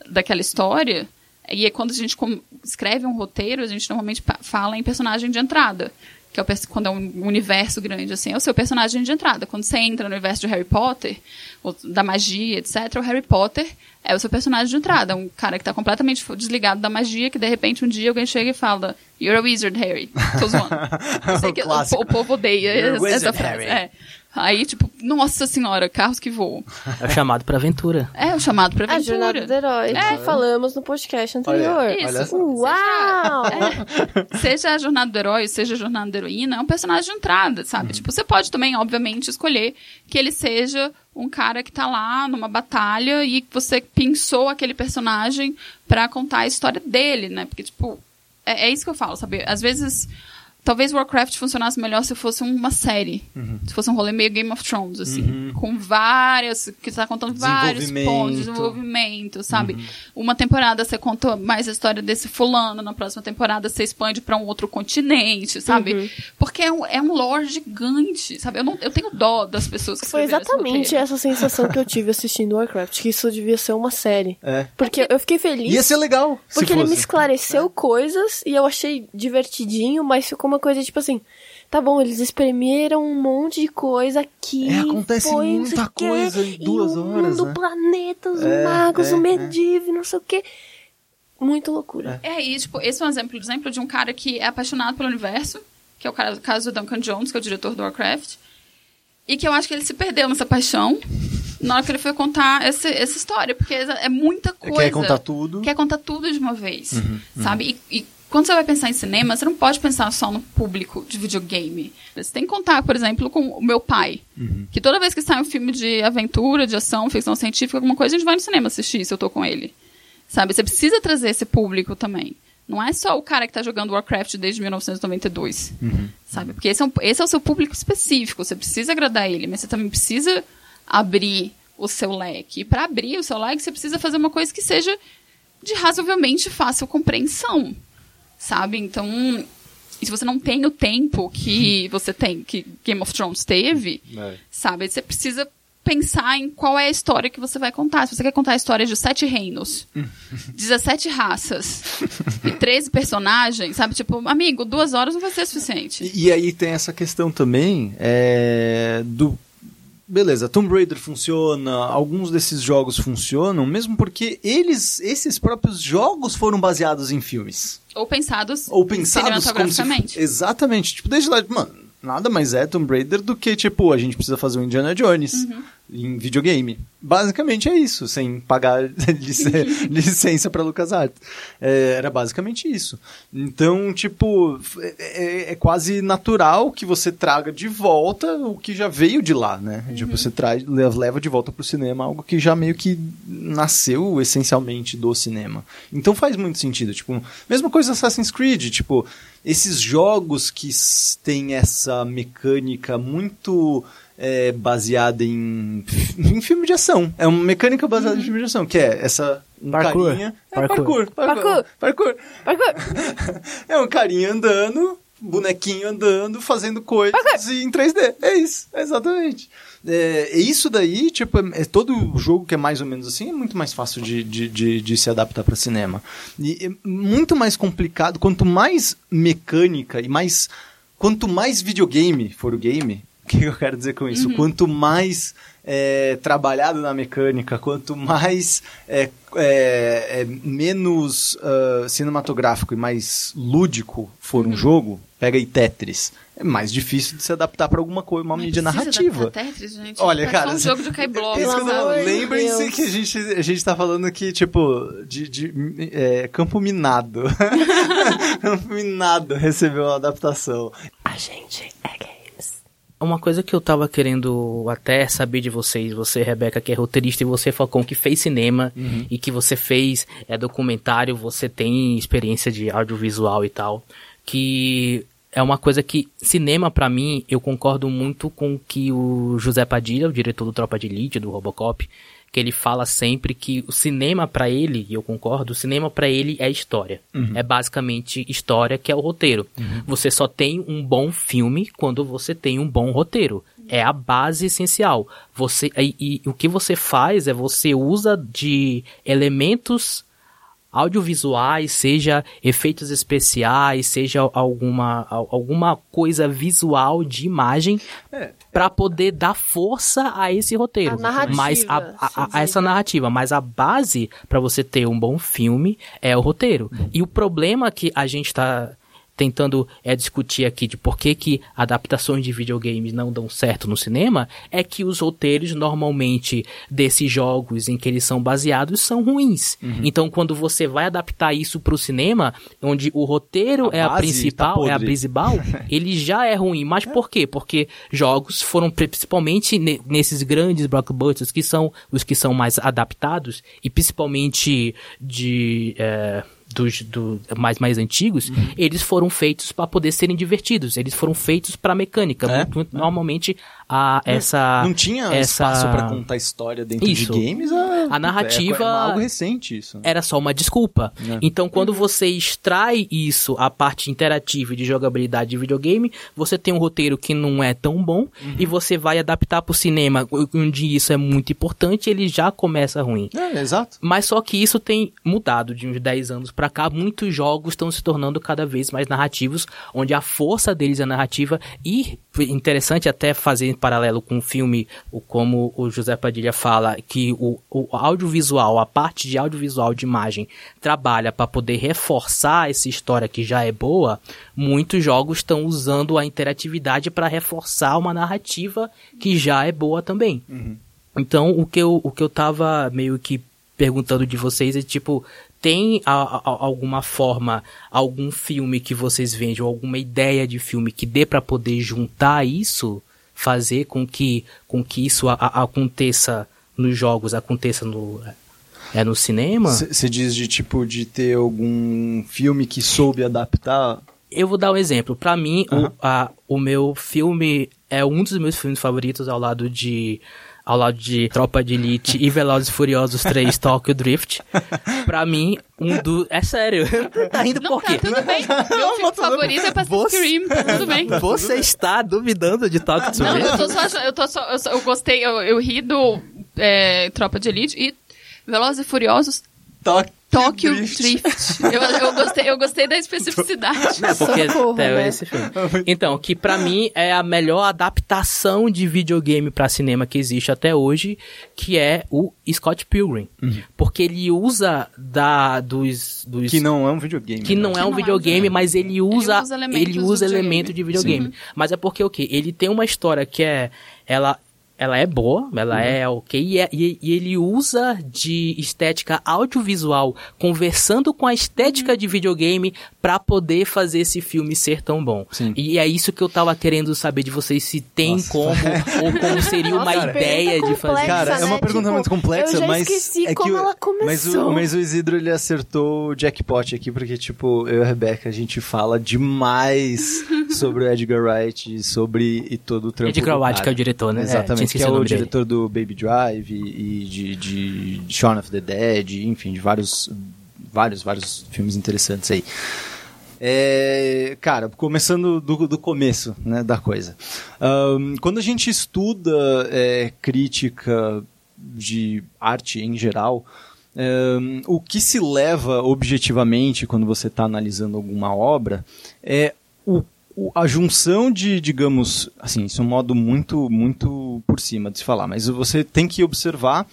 daquela história, e quando a gente escreve um roteiro, a gente normalmente fala em personagem de entrada que é o, quando é um universo grande, assim, é o seu personagem de entrada. Quando você entra no universo de Harry Potter, ou da magia, etc., o Harry Potter é o seu personagem de entrada. Um cara que está completamente desligado da magia, que de repente um dia alguém chega e fala You're a wizard, Harry. Tô zoando. sei que o, o, povo odeia essa frase. É. Aí, tipo, nossa senhora, carros que voam. É o chamado pra aventura. É o chamado pra aventura. A jornada do herói. É. Que falamos no podcast anterior. Olha, Isso. Uau! Seja, é, seja a jornada do herói, seja a jornada da heroína, é um personagem de entrada, sabe? Uhum. Tipo, você pode também, obviamente, escolher que ele seja um cara que tá lá numa batalha e você pensou aquele personagem para contar a história dele, né? Porque, tipo, é, é isso que eu falo, sabe? Às vezes Talvez Warcraft funcionasse melhor se fosse uma série. Uhum. Se fosse um rolê meio Game of Thrones, assim. Uhum. Com várias. Que você tá contando vários pontos de desenvolvimento, sabe? Uhum. Uma temporada você conta mais a história desse fulano, na próxima temporada você expande para um outro continente, sabe? Uhum. Porque é um, é um lore gigante, sabe? Eu, não, eu tenho dó das pessoas que Foi exatamente essa sensação que eu tive assistindo Warcraft, que isso devia ser uma série. É. Porque eu fiquei feliz. Ia ser legal. Porque ele me esclareceu é. coisas e eu achei divertidinho, mas ficou uma coisa tipo assim. Tá bom, eles espremeram um monte de coisa aqui. É, acontece foi, muita coisa em duas horas. Do né? planetas, é, magos, é, o Medivh, não sei o quê. Muito loucura. É, e tipo, esse é um exemplo, exemplo de um cara que é apaixonado pelo universo, que é o cara, caso do Duncan Jones, que é o diretor do Warcraft. E que eu acho que ele se perdeu nessa paixão na hora que ele foi contar essa, essa história, porque é muita coisa. Quer contar tudo. Quer contar tudo de uma vez, uhum, sabe? Uhum. E, e quando você vai pensar em cinema, você não pode pensar só no público de videogame. Você tem que contar, por exemplo, com o meu pai. Uhum. Que toda vez que sai um filme de aventura, de ação, ficção científica, alguma coisa, a gente vai no cinema assistir se eu tô com ele. Sabe? Você precisa trazer esse público também. Não é só o cara que está jogando Warcraft desde 1992. Uhum. Sabe? Porque esse é, um, esse é o seu público específico. Você precisa agradar ele, mas você também precisa abrir o seu leque. E para abrir o seu leque, você precisa fazer uma coisa que seja de razoavelmente fácil compreensão sabe? Então, E se você não tem o tempo que você tem, que Game of Thrones teve, É. sabe? Você precisa pensar em qual é a história que você vai contar. Se você quer contar a história de sete reinos, 17 raças e 13 personagens, sabe? Tipo, amigo, duas horas não vai ser suficiente. E, e aí tem essa questão também é, do. Beleza, Tomb Raider funciona, alguns desses jogos funcionam, mesmo porque eles, esses próprios jogos foram baseados em filmes. Ou pensados, Ou pensados como se... cinematograficamente. Exatamente. Tipo, desde lá, mano, nada mais é Tomb Raider do que, tipo, a gente precisa fazer um Indiana Jones Uhum. em videogame. Basicamente é isso, sem pagar lic- licença pra LucasArts. É, era basicamente isso. Então, tipo, é, é- é quase natural que você traga de volta o que já veio de lá, né? Tipo, você traz, leva de volta pro cinema algo que já meio que nasceu essencialmente do cinema. Então faz muito sentido. Tipo, mesma coisa Assassin's Creed, tipo, esses jogos que têm essa mecânica muito é, baseada em, em filme de ação. É uma mecânica baseada em filme de ação, que é essa um Parkour. carinha. É, Parkour. parkour. Parkour. Parkour. Parkour. É um carinha andando, bonequinho andando, fazendo coisas em 3D. É isso, exatamente. É, isso daí, tipo, é, é todo jogo que é mais ou menos assim, é muito mais fácil de, de, de, de se adaptar para cinema. E é muito mais complicado, quanto mais mecânica e mais. Quanto mais videogame for o game, o que eu quero dizer com isso? Quanto mais é, trabalhado na mecânica, quanto mais é, é, é, menos ah, cinematográfico e mais lúdico for um jogo, pega aí Tetris, é mais difícil de se adaptar para alguma coisa, uma Não mídia precisa narrativa. Tetris, gente. Olha, é cara, um jogo de. É de Lembrem-se que a gente, a gente tá falando aqui, tipo, de, de é, campo minado. campo minado recebeu uma adaptação. A gente é games. Uma coisa que eu tava querendo até saber de vocês, você, Rebeca, que é roteirista, e você, Falcão, que fez cinema e que você fez é, documentário, você tem experiência de audiovisual e tal, que é uma coisa que, cinema pra mim, eu concordo muito com o que o José Padilha, o diretor do Tropa de Elite, do Robocop, que ele fala sempre que o cinema pra ele, e eu concordo, o cinema pra ele é história. É basicamente história que é o roteiro. Você só tem um bom filme quando você tem um bom roteiro. É a base essencial. Você e, e o que você faz é você usa de elementos audiovisuais, seja efeitos especiais, seja alguma, al- alguma coisa visual de imagem É. para poder dar força a esse roteiro. A narrativa, Mas a, a- a- essa narrativa, mas a base para você ter um bom filme é o roteiro. E o problema que a gente tá tentando é discutir aqui de por que, que adaptações de videogames não dão certo no cinema é que os roteiros normalmente desses jogos em que eles são baseados são ruins. Uhum. Então quando você vai adaptar isso pro cinema, onde o roteiro A é a base principal, tá é a principal, ele já é ruim. Mas por quê? Porque jogos foram pri- principalmente ne- nesses grandes blockbusters que são os que são mais adaptados e principalmente de é, dos do, mais mais antigos, Uhum. eles foram feitos para poder serem divertidos. Eles foram feitos para mecânica. É, Muito- Normalmente a essa Não tinha essa espaço pra contar história dentro Isso. de games? ah, A narrativa- É, é algo recente isso. era só uma desculpa. É. Então, quando você extrai isso, a parte interativa e de jogabilidade de videogame, você tem um roteiro que não é tão bom e você vai adaptar pro cinema, onde isso é muito importante, ele já começa ruim. É, exato. Mas só que isso tem mudado de uns 10 anos pra cá. Muitos jogos estão se tornando cada vez mais narrativos, onde a força deles é narrativa. E interessante até fazer em paralelo com o filme, o- como o José Padilha fala, que o, o audiovisual, a parte de audiovisual de imagem, trabalha para poder reforçar essa história que já é boa. Muitos jogos estão usando a interatividade para reforçar uma narrativa que já é boa também. Então, o que eu, o que eu tava meio que perguntando de vocês é tipo, tem a- a- alguma forma, algum filme que vocês vejam, alguma ideia de filme que dê pra poder juntar isso, fazer com que, com que isso a- aconteça nos jogos, aconteça no, é no cinema? Você diz de tipo de ter algum filme que soube adaptar. Eu vou dar um exemplo. Pra mim, Aham. o, a- o meu filme é um dos meus filmes favoritos ao lado de ao lado de Tropa de Elite e Velozes e Furiosos 3 Tokyo Drift, pra mim, um do... É sério, tá rindo Não, por quê? tá tudo bem. Meu filme favorito é Pacific Você- Rim, tá tudo bem. Você está duvidando de Tokyo Não, Drift? eu tô só, eu tô só, eu, só- eu gostei, eu, eu ri do é, Tropa de Elite e Velozes e Furiosos Tokyo Drift. Eu, eu gostei, eu gostei da especificidade. É porque Socorro, é né? esse filme. Então, que pra mim é a melhor adaptação de videogame pra cinema que existe até hoje, que é o Scott Pilgrim. Porque ele usa da dos, dos Que não é um videogame. que não né? é um não é um videogame, videogame. mas ele usa usa elementos ele usa videogame. elementos de videogame. Mas é porque o quê? Ele tem uma história que é ela ela é boa, ela Uhum. é ok, e, é- e- e ele usa de estética audiovisual, conversando com a estética de videogame pra poder fazer esse filme ser tão bom. Sim. E é isso que eu tava querendo saber de vocês, se tem Nossa. como, ou como seria uma Nossa, ideia pergunta de fazer. complexa, Cara, é uma né? pergunta Tipo, muito complexa, eu já mas. esqueci é como que o- ela Mas o, começou. mas o Isidro ele acertou o jackpot aqui, porque, tipo, eu e a Rebeca, a gente fala demais sobre o Edgar Wright e sobre e todo o trampo. Edgar Wright, que é o diretor, né? É, Exatamente, que esquecido é o o nome dele. diretor do Baby Drive e, e de, de Shaun of the Dead, enfim, de vários, vários, vários filmes interessantes aí. É, cara, começando do, do começo né, da coisa. Ahn, quando a gente estuda é, crítica de arte em geral, o que se leva objetivamente quando você está analisando alguma obra é o- a junção de, digamos, assim, isso é um modo muito, muito por cima de se falar, mas você tem que observar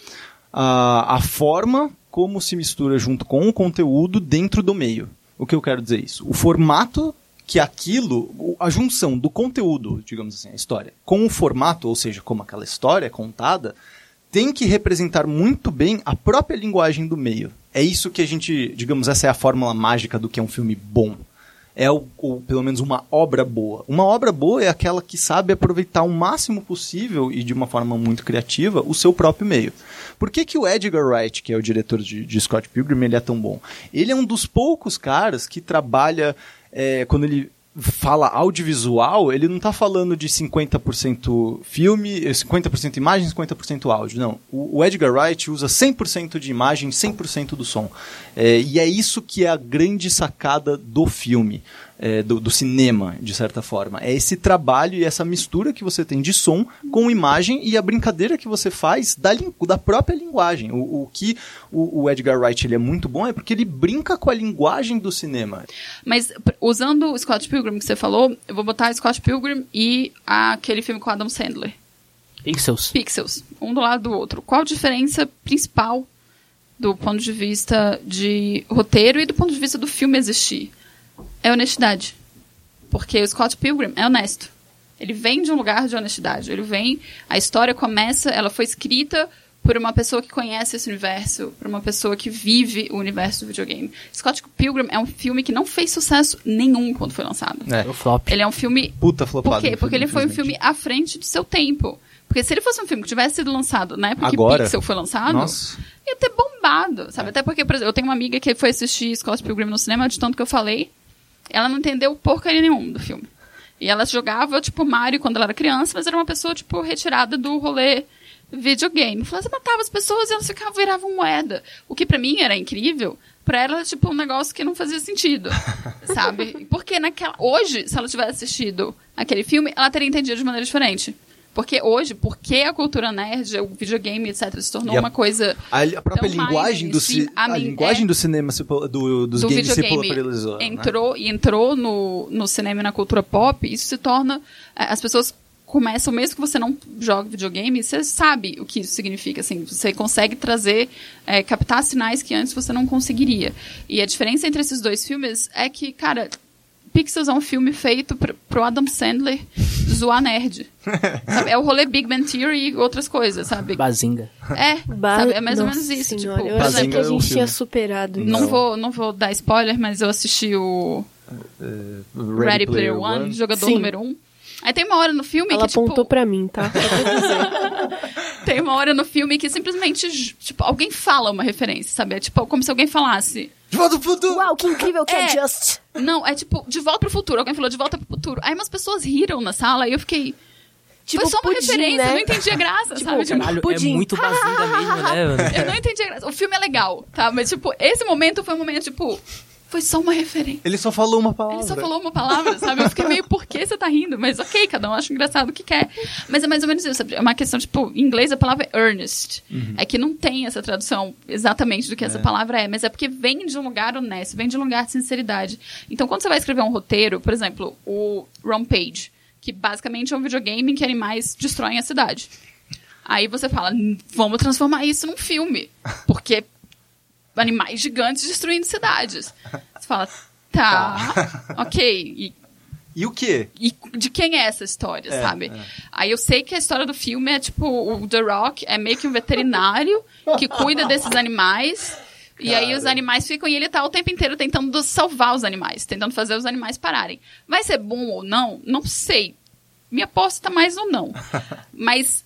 a, a forma como se mistura junto com o conteúdo dentro do meio. O que eu quero dizer é isso? O formato que aquilo, a junção do conteúdo, digamos assim, a história, com o formato, ou seja, como aquela história é contada, tem que representar muito bem a própria linguagem do meio. É isso que a gente, digamos, essa é a fórmula mágica do que é um filme bom. É, o, ou pelo menos, uma obra boa. Uma obra boa é aquela que sabe aproveitar o máximo possível e de uma forma muito criativa o seu próprio meio. Por que, que o Edgar Wright, que é o diretor de, de Scott Pilgrim, ele é tão bom? Ele é um dos poucos caras que trabalha, é, quando ele fala audiovisual, ele não está falando de 50% filme, eh, 50% imagem, 50% áudio. Não. O, o Edgar Wright usa 100% de imagem, 100% do som. É, e é isso que é a grande sacada do filme, é, do, do cinema, de certa forma. É esse trabalho e essa mistura que você tem de som com imagem e a brincadeira que você faz da, da própria linguagem. O, o que o, o Edgar Wright ele é muito bom é porque ele brinca com a linguagem do cinema. Mas usando o Scott Pilgrim que você falou, eu vou botar Scott Pilgrim e aquele filme com Adam Sandler. Pixels. Pixels, um do lado do outro. Qual a diferença principal do ponto de vista de roteiro e do ponto de vista do filme existir? É honestidade. Porque o Scott Pilgrim é honesto. Ele vem de um lugar de honestidade. Ele vem, a história começa, ela foi escrita por uma pessoa que conhece esse universo, por uma pessoa que vive o universo do videogame. Scott Pilgrim é um filme que não fez sucesso nenhum quando foi lançado. O flop. Ele é um filme Puta flopado. por quê? Porque ele foi um filme à frente do seu tempo. Porque se ele fosse um filme que tivesse sido lançado na época Agora? que Pixel foi lançado, Nossa. ia ter bombado, sabe? Até porque, por exemplo, eu tenho uma amiga que foi assistir Scott Pilgrim no cinema, de tanto que eu falei, ela não entendeu porcaria nenhuma do filme. E ela jogava, tipo, Mario quando ela era criança, mas era uma pessoa, tipo, retirada do rolê videogame. Falava, você matava as pessoas e elas ficavam, viravam moeda. O que pra mim era incrível, pra ela, tipo, um negócio que não fazia sentido, sabe? Porque naquela... Hoje, se ela tivesse assistido aquele filme, ela teria entendido de maneira diferente. Porque hoje, porque a cultura nerd, o videogame, etc., se tornou a- uma coisa A, a própria linguagem do, ci- mainstream, a a linguagem é. do cinema se do, dos do games se popularizou. né? entrou e entrou no, no cinema e na cultura pop, isso se torna eh, as pessoas começam mesmo que você não jogue videogame, você sabe o que isso significa, assim, você consegue trazer eh, captar sinais que antes você não conseguiria. E a diferença entre esses dois filmes é que, cara, Pixels é um filme feito pro, pro Adam Sandler zoar nerd. sabe? É o rolê Big Bang Theory e outras coisas, sabe? Bazinga. É, Ba- sabe? É mais ou Nossa menos isso. senhora, tipo, eu achei que a é gente filme. tinha superado isso. não, Não. vou, não vou dar spoiler, mas eu assisti o Ready, Player, One, jogador Sim. número um. Aí tem uma hora no filme Ela que, tipo, apontou pra mim, tá? Tem uma hora no filme que simplesmente, tipo, alguém fala uma referência, sabe? É tipo, como se alguém falasse. De volta pro futuro! Uau, que incrível que é, É. Just! Não, é tipo, de volta pro futuro. Alguém falou de volta pro futuro. Aí umas pessoas riram na sala e eu fiquei. Tipo, Foi só uma pudim, referência, né? eu não entendi a graça, Tipo, sabe? Tipo, Caralho, é Pudim. muito bazinga mesmo, né? eu não entendi a graça. O filme é legal, tá? Mas, tipo, esse momento foi um momento, tipo, foi só uma referência. Ele só falou uma palavra. Ele só falou uma palavra, sabe? Eu fiquei meio, por que você tá rindo? Mas ok, cada um acha engraçado o que quer. Mas é mais ou menos isso? É uma questão, tipo, em inglês a palavra é earnest. É que não tem essa tradução exatamente do que essa palavra é, mas é porque vem de um lugar honesto, vem de um lugar de sinceridade. Então, quando você vai escrever um roteiro, por exemplo, o Rampage, que basicamente é um videogame em que animais destroem a cidade. Aí você fala, "Hum, vamos transformar isso num filme. Porque animais gigantes destruindo cidades. Você fala, tá, ok. E, E o quê? e de quem é essa história, É, sabe? é. Aí eu sei que a história do filme é tipo, o The Rock é meio que um veterinário que cuida desses animais. E aí os Cara. animais ficam e ele tá o tempo inteiro tentando salvar os animais, tentando fazer os animais pararem. Vai ser bom ou não? Não sei. Minha aposta tá mais ou não. Mas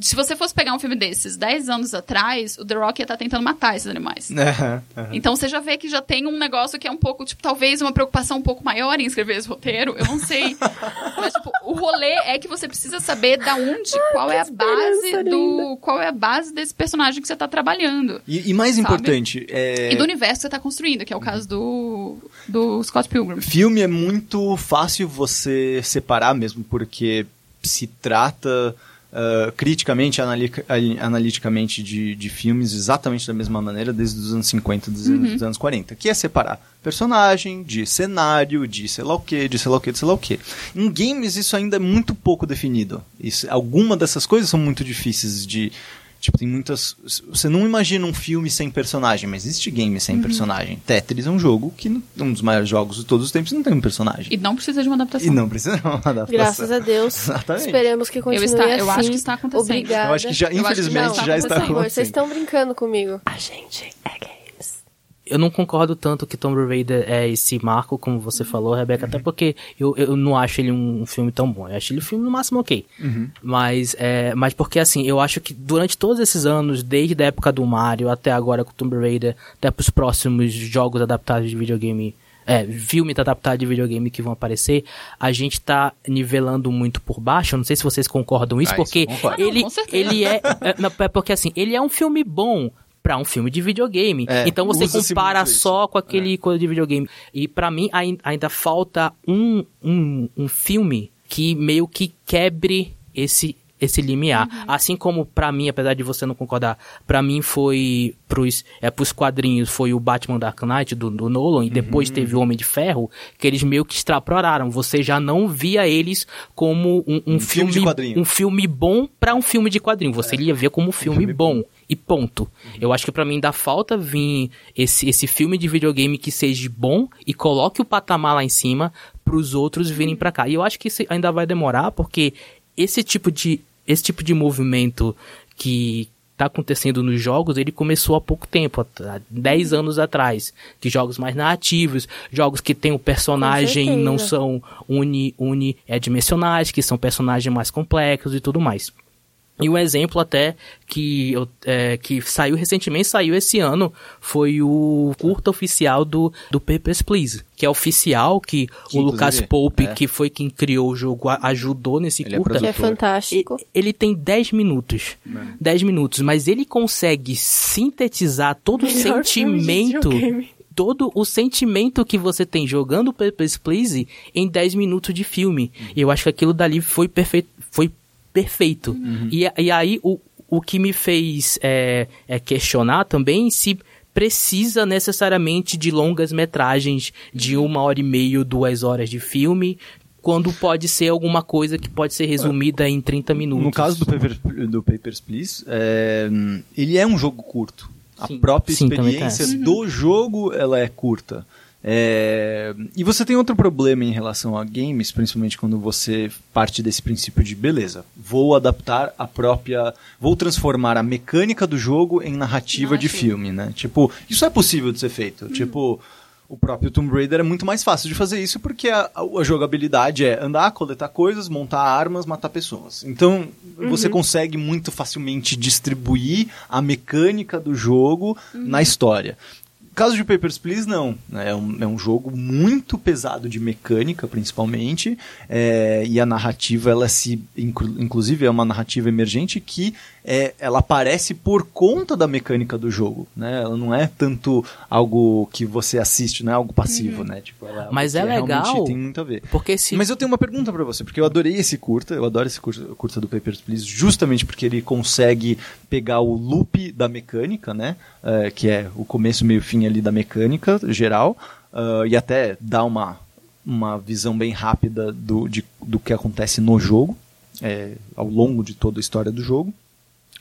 se você fosse pegar um filme desses 10 anos atrás, o The Rock ia estar tentando matar esses animais. É, é. Então você já vê que já tem um negócio que é um pouco, tipo, talvez uma preocupação um pouco maior em escrever esse roteiro. Eu não sei. Mas, tipo, o rolê é que você precisa saber da onde, qual é a base esperança do. Qual é a base desse personagem que você tá trabalhando. E, e mais Sabe? importante, é... E do universo que você tá construindo, que é o caso do. do Scott Pilgrim. Filme é muito fácil você separar mesmo, porque se trata ah, criticamente, analiticamente de, de filmes exatamente da mesma maneira desde os anos 50, dos, anos- dos anos 40, que é separar personagem de cenário, de sei lá o que, de sei lá o que, de sei lá o que. Em games isso ainda é muito pouco definido. Isso, alguma dessas coisas são muito difíceis de Tipo, tem muitas. Você não imagina um filme sem personagem, mas existe game sem personagem. Tetris é um jogo que, não- um dos maiores jogos de todos os tempos, não tem um personagem. E não precisa de uma adaptação. E não precisa de uma adaptação. Graças a Deus. Exatamente. Esperamos que continue está- assim. eu acho que está acontecendo. Obrigada. Eu acho que já, Eu acho que infelizmente, já já está está Por favor, acontecendo. vocês estão brincando comigo. A gente é games. Eu não concordo tanto que Tomb Raider é esse marco, como você falou, Rebeca, até porque eu, eu não acho ele um filme tão bom. Eu acho ele um filme no máximo ok. Mas, é, mas porque assim, eu acho que durante todos esses anos, desde a época do Mario até agora com Tomb Raider, até pros próximos jogos adaptados de videogame, é, filmes adaptados de videogame que vão aparecer, a gente tá nivelando muito por baixo. Eu não sei se vocês concordam isso, Ah, isso porque ele, Ah, certeza. ele é, é, é porque assim, ele é um filme bom pra um filme de videogame. É, então você compara isso. só com aquele coisa de videogame. E pra mim ai- ainda falta um, um, um filme que meio que quebre esse esse limiar. Assim como pra mim, apesar de você não concordar, pra mim foi pros, é, pros quadrinhos foi o Batman Dark Knight do, do Nolan e depois teve o Homem de Ferro, que eles meio que extrapolaram. Você já não via eles como um, um, Um filme de quadrinho. um filme bom pra um filme de quadrinho. Você ia ver como um filme, filme bom. E ponto. Eu acho que pra mim ainda falta vir esse, esse filme de videogame que seja bom e coloque o patamar lá em cima pros outros virem pra cá. E eu acho que isso ainda vai demorar porque esse tipo de esse tipo de movimento que tá acontecendo nos jogos, ele começou há pouco tempo, há 10 anos atrás, que jogos mais narrativos, jogos que tem o personagem certeza. não são uni, uni é, dimensionais, que são personagens mais complexos e tudo mais. E um exemplo até que, é, que saiu recentemente, saiu esse ano, foi o curta oficial do, do Papers, Please. Que é oficial, que, Que, o Lucas Pope, é. que foi quem criou o jogo, ajudou nesse Ele é curta. Que é Produtor. fantástico. E- Ele tem 10 minutos. 10 minutos, mas ele consegue sintetizar todo o sentimento todo o sentimento que você tem jogando Papers, Please em 10 minutos de filme. E eu acho que aquilo dali foi perfeito. Foi perfeito. E, e aí, o, o que me fez é, é questionar também se precisa necessariamente de longas metragens de uma hora e meia, duas horas de filme, quando pode ser alguma coisa que pode ser resumida em 30 minutos. No caso do, Paper, do Papers, Please, é, ele é um jogo curto. A Sim. própria Sim, experiência do jogo ela é curta. É, e você tem outro problema em relação a games, principalmente quando você parte desse princípio de beleza, vou adaptar a própria, vou transformar a mecânica do jogo em narrativa de filme, né? Tipo, isso é possível de ser feito. Tipo, o próprio Tomb Raider é muito mais fácil de fazer isso porque a, a jogabilidade é andar, coletar coisas, montar armas, matar pessoas. Então, você consegue muito facilmente distribuir a mecânica do jogo na história. Caso de Papers, Please, não. É um, é um jogo muito pesado de mecânica, principalmente, é, e a narrativa, ela se, inclusive, é uma narrativa emergente que é, ela aparece por conta da mecânica do jogo, né? Ela não é tanto algo que você assiste, não é algo passivo, uhum. né? Tipo, é Mas é legal. tem muito a ver. Porque se... Mas eu tenho uma pergunta para você, porque eu adorei esse curta, eu adoro esse curta, curta do Papers, Please, justamente porque ele consegue pegar o loop da mecânica, né? É, que é o começo, meio fim ali da mecânica geral, uh, e até dar uma, uma visão bem rápida do, de, do que acontece no jogo, é, ao longo de toda a história do jogo.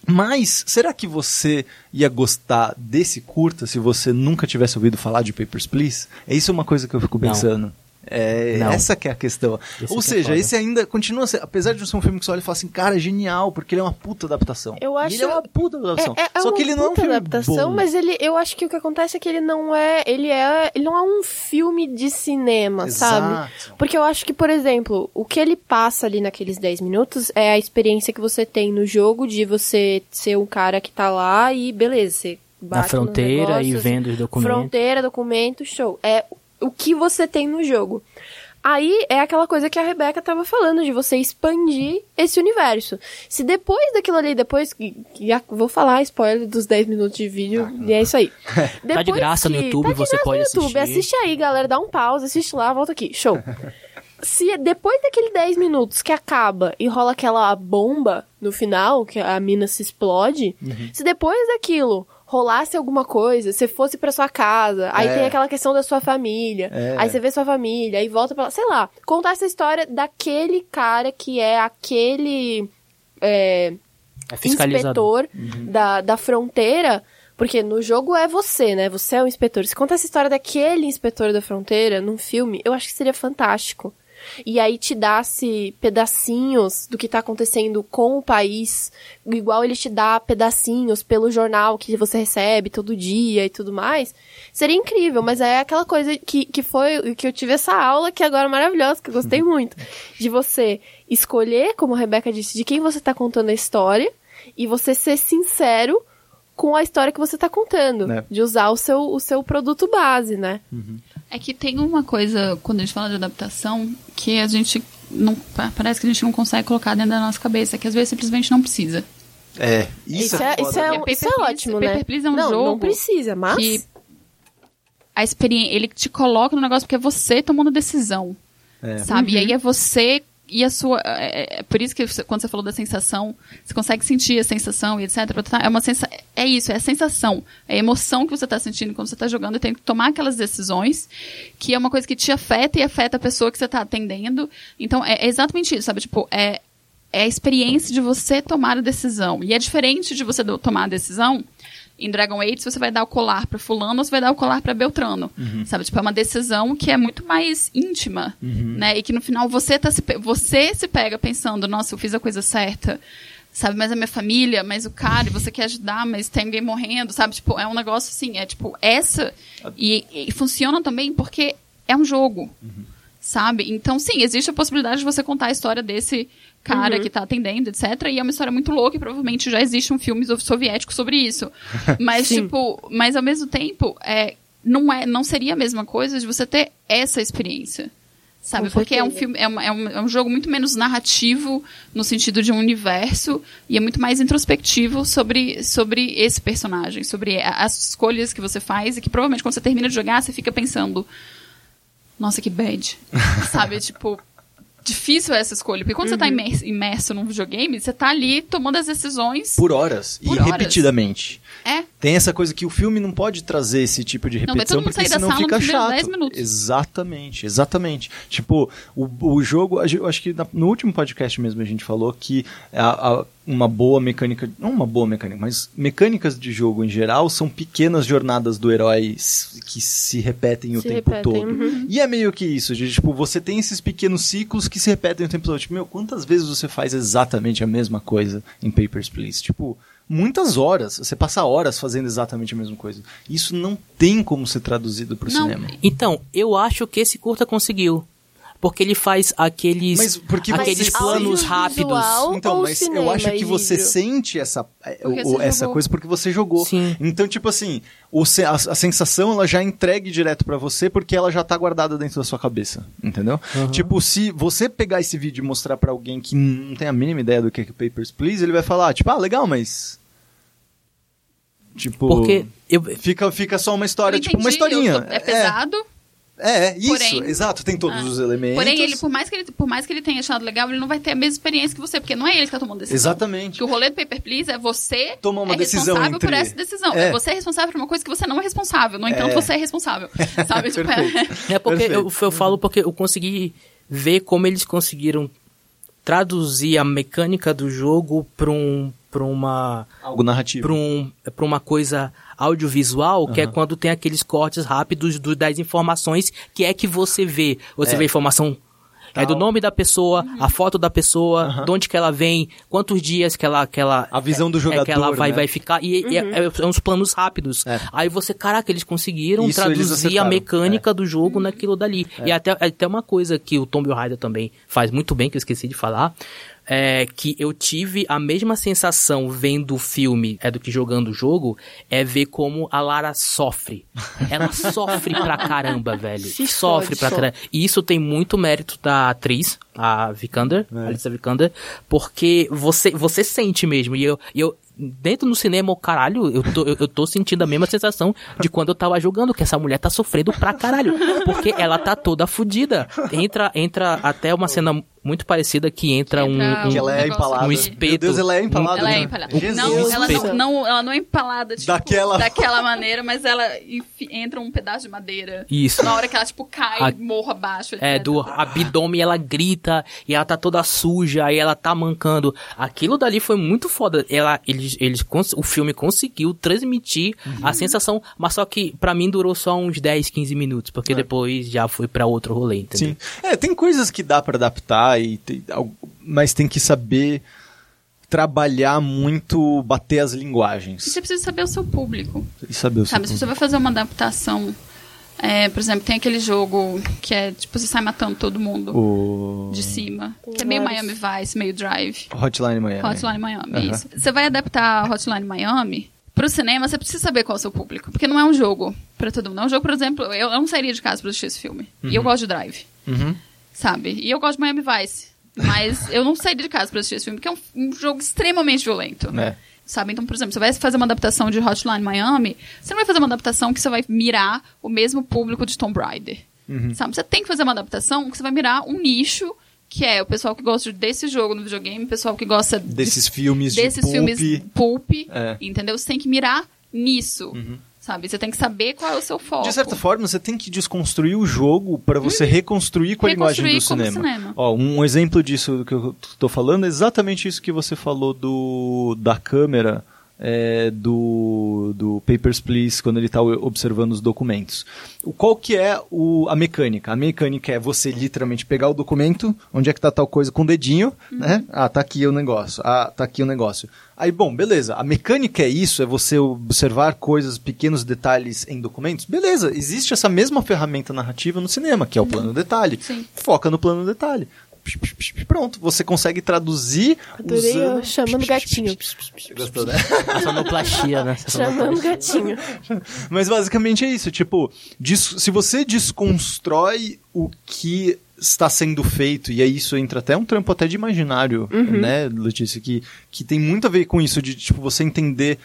Mas será que você ia gostar desse curta se você nunca tivesse ouvido falar de Papers, Please? É isso uma coisa que eu fico pensando. Não. É, Não. essa que é a questão. Esse Ou é seja, esse ainda continua sendo, apesar de ser um filme que você olha e fala assim, cara, é genial, porque ele é uma puta adaptação. Eu acho. E ele é uma puta adaptação. É, é, Só que ele não é um filme adaptação, bom. mas ele, eu acho que o que acontece é que ele não é, ele é, ele não é um filme de cinema, Exato. sabe? Porque eu acho que, por exemplo, o que ele passa ali naqueles 10 minutos é a experiência que você tem no jogo de você ser um cara que tá lá e beleza, você na fronteira e vendo os documentos. Fronteira, documento, show. É o que você tem no jogo. Aí é aquela coisa que a Rebeca tava falando, de você expandir esse universo. Se depois daquilo ali, depois. Já vou falar spoiler dos 10 minutos de vídeo, ah, e é isso aí. Tá de graça que, no YouTube, tá você pode no YouTube, assistir. Assiste aí, galera, dá um pause, assiste lá, volta aqui. Show. Se depois daquele 10 minutos que acaba e rola aquela bomba no final, que a mina se explode, uhum. se depois daquilo rolasse alguma coisa, você fosse para sua casa, aí é. tem aquela questão da sua família, é. aí você vê sua família, aí volta pra, sei lá, contar essa história daquele cara que é aquele é, é inspetor uhum. da, da fronteira, porque no jogo é você, né? Você é o inspetor. Se conta essa história daquele inspetor da fronteira num filme, eu acho que seria fantástico e aí te dasse pedacinhos do que tá acontecendo com o país, igual ele te dá pedacinhos pelo jornal que você recebe todo dia e tudo mais, seria incrível, mas é aquela coisa que, que foi, que eu tive essa aula que agora é maravilhosa, que eu gostei muito, de você escolher, como a Rebeca disse, de quem você tá contando a história, e você ser sincero com a história que você está contando. É. De usar o seu, o seu produto base, né? Uhum. É que tem uma coisa, quando a gente fala de adaptação, que a gente não. Parece que a gente não consegue colocar dentro da nossa cabeça, que às vezes simplesmente não precisa. É, isso, isso é, é, isso é, um, isso é ótimo, né? Paper Please é um não, jogo. Não precisa, mas. Que a experiência, ele te coloca no negócio porque é você tomando decisão. É. Sabe? Uhum. E aí é você e a sua. É, é, por isso que quando você falou da sensação, você consegue sentir a sensação e etc. É uma sensa, É isso, é a sensação. É a emoção que você está sentindo quando você está jogando e tem que tomar aquelas decisões, que é uma coisa que te afeta e afeta a pessoa que você está atendendo. Então, é, é exatamente isso, sabe? Tipo, é, é a experiência de você tomar a decisão. E é diferente de você tomar a decisão em Dragon Age, você vai dar o colar para fulano ou você vai dar o colar para Beltrano. Uhum. Sabe? Tipo, é uma decisão que é muito mais íntima, uhum. né? E que no final você, tá se, você se pega pensando, nossa, eu fiz a coisa certa. Sabe, mas a minha família, mas o cara, e você quer ajudar, mas tem alguém morrendo, sabe? Tipo, é um negócio assim, é tipo, essa. E, e funciona também porque é um jogo. Uhum. Sabe? Então, sim, existe a possibilidade de você contar a história desse cara uhum. que tá atendendo, etc. E é uma história muito louca e provavelmente já existe um filme soviético sobre isso. Mas, tipo, mas ao mesmo tempo, é, não, é, não seria a mesma coisa de você ter essa experiência. Sabe? Porque é um filme, é, uma, é, um, é um jogo muito menos narrativo no sentido de um universo e é muito mais introspectivo sobre, sobre esse personagem, sobre as escolhas que você faz e que provavelmente quando você termina de jogar, você fica pensando. Nossa, que bad. Sabe? Tipo, difícil essa escolha. Porque quando uhum. você tá uhum. imerso, imerso num videogame, você tá ali tomando as decisões. Por horas. Por e horas. repetidamente. É. Tem essa coisa que o filme não pode trazer esse tipo de repetição, não, porque senão fica chato. 10 minutos. Exatamente, exatamente. Tipo, o, o jogo, eu acho que no último podcast mesmo a gente falou que a, a, uma boa mecânica, não uma boa mecânica, mas mecânicas de jogo em geral são pequenas jornadas do herói que se repetem se o tempo repetem, todo. Uhum. E é meio que isso, de, tipo, você tem esses pequenos ciclos que se repetem o tempo todo. Tipo, meu, quantas vezes você faz exatamente a mesma coisa em Papers, Please? Tipo, muitas horas. Você passa horas fazendo exatamente a mesma coisa. Isso não tem como ser traduzido para o cinema. Então, eu acho que esse curta conseguiu. Porque ele faz aqueles, Mas porque aqueles planos rápidos. Então, mas eu acho que você vídeo? sente essa, é, Porque o- você essa jogou. coisa porque você jogou. Sim. Então, tipo assim, o a, a sensação ela já é entregue direto pra você porque ela já tá guardada dentro da sua cabeça, entendeu? Tipo, se você pegar esse vídeo e mostrar pra alguém que não tem a mínima ideia do que é que o Papers, Please, ele vai falar, tipo, ah, legal, mas... Tipo... Porque eu, Fica, fica só uma história, Eu tipo, uma entendi, historinha. tô- É pesado. É, é isso, Porém- exato, tem todos Ah. os elementos. Porém, ele, por mais, que ele, por mais que ele tenha achado legal, ele não vai ter a mesma experiência que você, porque não é ele que tá tomando decisão. Exatamente. Que o rolê do Paper Please é você Tomar uma é decisão responsável por entre- essa decisão. É. É. Você é responsável por uma coisa que você não é responsável. No entanto, É. você é responsável. Sabe? Tipo, é- É porque eu, eu falo porque eu consegui ver como eles conseguiram traduzir a mecânica do jogo para um para uma Algo narrativo. para um, pra uma coisa audiovisual, que é quando tem aqueles cortes rápidos do- das informações que é que você vê. Você É. vê informação é do nome da pessoa, a foto da pessoa, de onde que ela vem, quantos dias que ela que ela A visão do é, que ela jogador, vai né? vai ficar e e é, é, é uns planos rápidos. É. Aí você, caraca, eles conseguiram Isso eles traduzir a acertaram, mecânica do jogo naquilo dali. É. E até, até uma coisa que o Tomb Raider também faz muito bem, que eu esqueci de falar, é que eu tive a mesma sensação vendo o filme é do que jogando o jogo, é ver como a Lara sofre. Ela sofre pra caramba, velho. Se sofre pra caramba. E isso tem muito mérito da atriz, a Vikander, É. Alicia Vikander, porque você, você sente mesmo. E eu, e eu dentro no cinema, caralho, eu tô, eu, eu tô sentindo a mesma sensação de quando eu tava jogando, que essa mulher tá sofrendo pra caralho. Porque ela tá toda fudida. Entra, entra até uma cena muito parecida que entra um, entra um- Que ela é empalada. Um espeto. Meu Deus, ela é empalada. Ela é né? empalada. Não, ela não, não- ela não é empalada tipo, Daquela- daquela maneira, mas ela entra um pedaço de madeira. Isso. Na hora que ela, tipo, cai, A- morro abaixo. É, etc. do abdômen, ela grita e ela tá toda suja, aí ela tá mancando. Aquilo dali foi muito foda. Ela, eles, eles, o filme conseguiu transmitir a sensação, mas só que pra mim durou só uns 10, 15 minutos, porque depois já foi pra outro rolê, entendeu? Sim. É, tem coisas que dá pra adaptar, e tem mas tem que saber trabalhar muito, bater as E linguagens. você precisa saber o seu público. E saber o seu Sabe, se você vai fazer uma adaptação. é, por exemplo, tem aquele jogo que é tipo, você sai matando todo mundo o de cima. Tem Que é meio. Miami Vice, meio Drive. Hotline Miami. Hotline Miami, Aham. isso. Você vai adaptar Hotline Miami pro cinema, você precisa saber qual é o seu público. Porque não é um jogo pra todo mundo. É um jogo, por exemplo, eu, eu não sairia de casa pra assistir esse filme. E eu gosto de Drive, Uhum. Sabe? E eu gosto de Miami Vice. Mas eu não sairia de casa pra assistir esse filme, porque é um, um jogo extremamente violento. É. Sabe? Então, por exemplo, você vai fazer uma adaptação de Hotline Miami, você não vai fazer uma adaptação que você vai mirar o mesmo público de Tomb Raider. Uhum. Sabe? Você tem que fazer uma adaptação que você vai mirar um nicho, que é o pessoal que gosta desse jogo no videogame, o pessoal que gosta de- Desses filmes de desses pulp. filmes pulp, É. Uhum. entendeu? Você tem que mirar nisso. Sabe? Você tem que saber qual é o seu foco. De certa forma, você tem que desconstruir o jogo para você reconstruir com a do Reconstruir como cinema. cinema. Ó, um exemplo disso que eu tô falando é exatamente isso que você falou do da câmera é, do, do Papers, Please, quando ele está observando os documentos. O, qual que é o, a mecânica? A mecânica é você literalmente pegar o documento, onde é que tá tal coisa, com o dedinho, né? Ah, tá aqui o negócio. Ah, tá aqui o negócio. Aí, bom, beleza. A mecânica é isso, é você observar coisas, pequenos detalhes em documentos. Beleza, existe essa mesma ferramenta narrativa no cinema, que é o plano detalhe. Sim. Foca no plano detalhe. Pronto, você consegue traduzir Adorei usando... chamando gatinho. Gostou, né? Sonoplastia, né? Chamando gatinho. Mas basicamente é isso, tipo, se você desconstrói o que está sendo feito, e aí isso entra até um trampo até de imaginário, né, Letícia, que, que tem muito a ver com isso, de tipo, você entender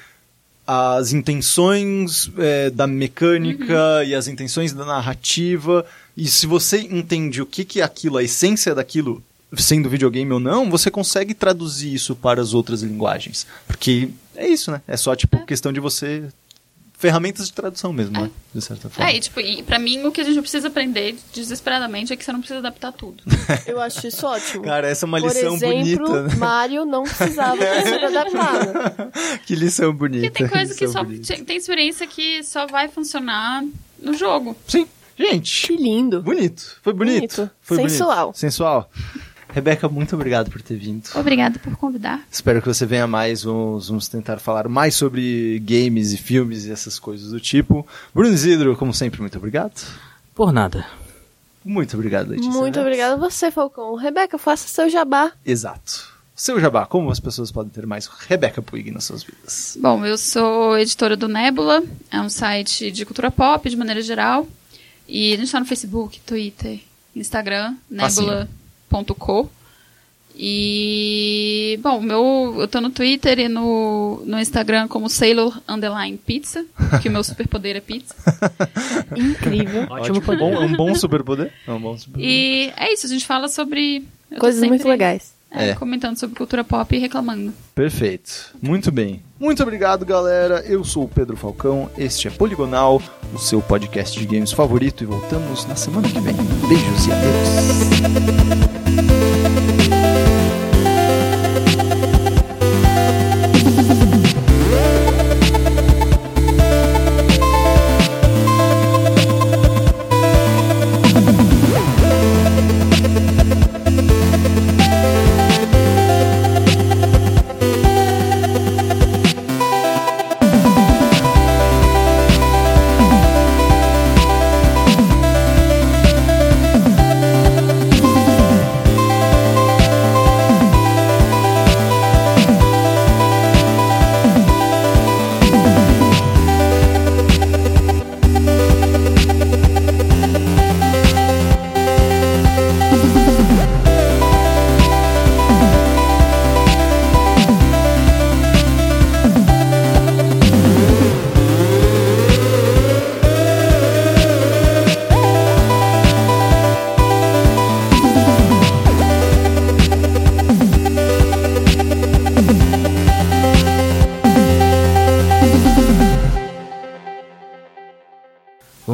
as intenções é, da mecânica e as intenções da narrativa, e se você entende o que, que é aquilo, a essência daquilo, sendo videogame ou não, você consegue traduzir isso para as outras linguagens. Porque é isso, né? É só, tipo, questão de você... Ferramentas de tradução mesmo, né? De certa forma. É, e, tipo, e pra mim o que a gente precisa aprender desesperadamente é que você não precisa adaptar tudo. Eu acho isso ótimo. Cara, essa é uma Por lição exemplo, bonita. né? Mario não precisava ter sido adaptado. Que lição bonita. Porque tem coisa que só. bonita. Tem experiência que só vai funcionar no jogo. Sim. Gente, Que lindo. bonito. Foi bonito. Bonito. Foi Sensual. Bonito. Sensual. Rebeca, muito obrigado por ter vindo. Obrigada por convidar. Espero que você venha mais. Vamos, vamos tentar falar mais sobre games e filmes e essas coisas do tipo. Bruno Isidro, como sempre, muito obrigado. Por nada. Muito obrigado, Letícia. Muito Neves. obrigada a você, Falcão. Rebeca, faça seu jabá. Exato. Seu Jabá, como as pessoas podem ter mais Rebeca Puig nas suas vidas? Bom, eu sou editora do Nebula, é um site de cultura pop de maneira geral. E a gente tá no Facebook, Twitter, Instagram, nebula.co. E, bom, meu, eu tô no Twitter e no, no Instagram como Sailor Underline Pizza, que o meu superpoder é pizza. Incrível. Ótimo poder. Bom, é um bom superpoder. É um bom superpoder. E é isso, a gente fala sobre. Coisas sempre, muito legais. É, É. Comentando sobre cultura pop e reclamando. Perfeito. Muito bem. Muito obrigado, galera. Eu sou o Pedro Falcão. Este é Poligonal, o seu podcast de games favorito. E voltamos na semana que vem. Beijos e adeus.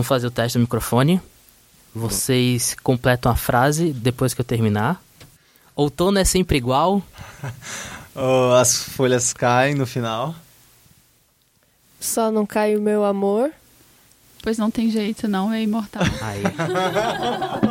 Fazer o teste do microfone. Vocês completam a frase depois que eu terminar. Outono é sempre igual. Oh, as folhas caem no final. Só não cai o meu amor. Pois não tem jeito, não, é imortal. Aí.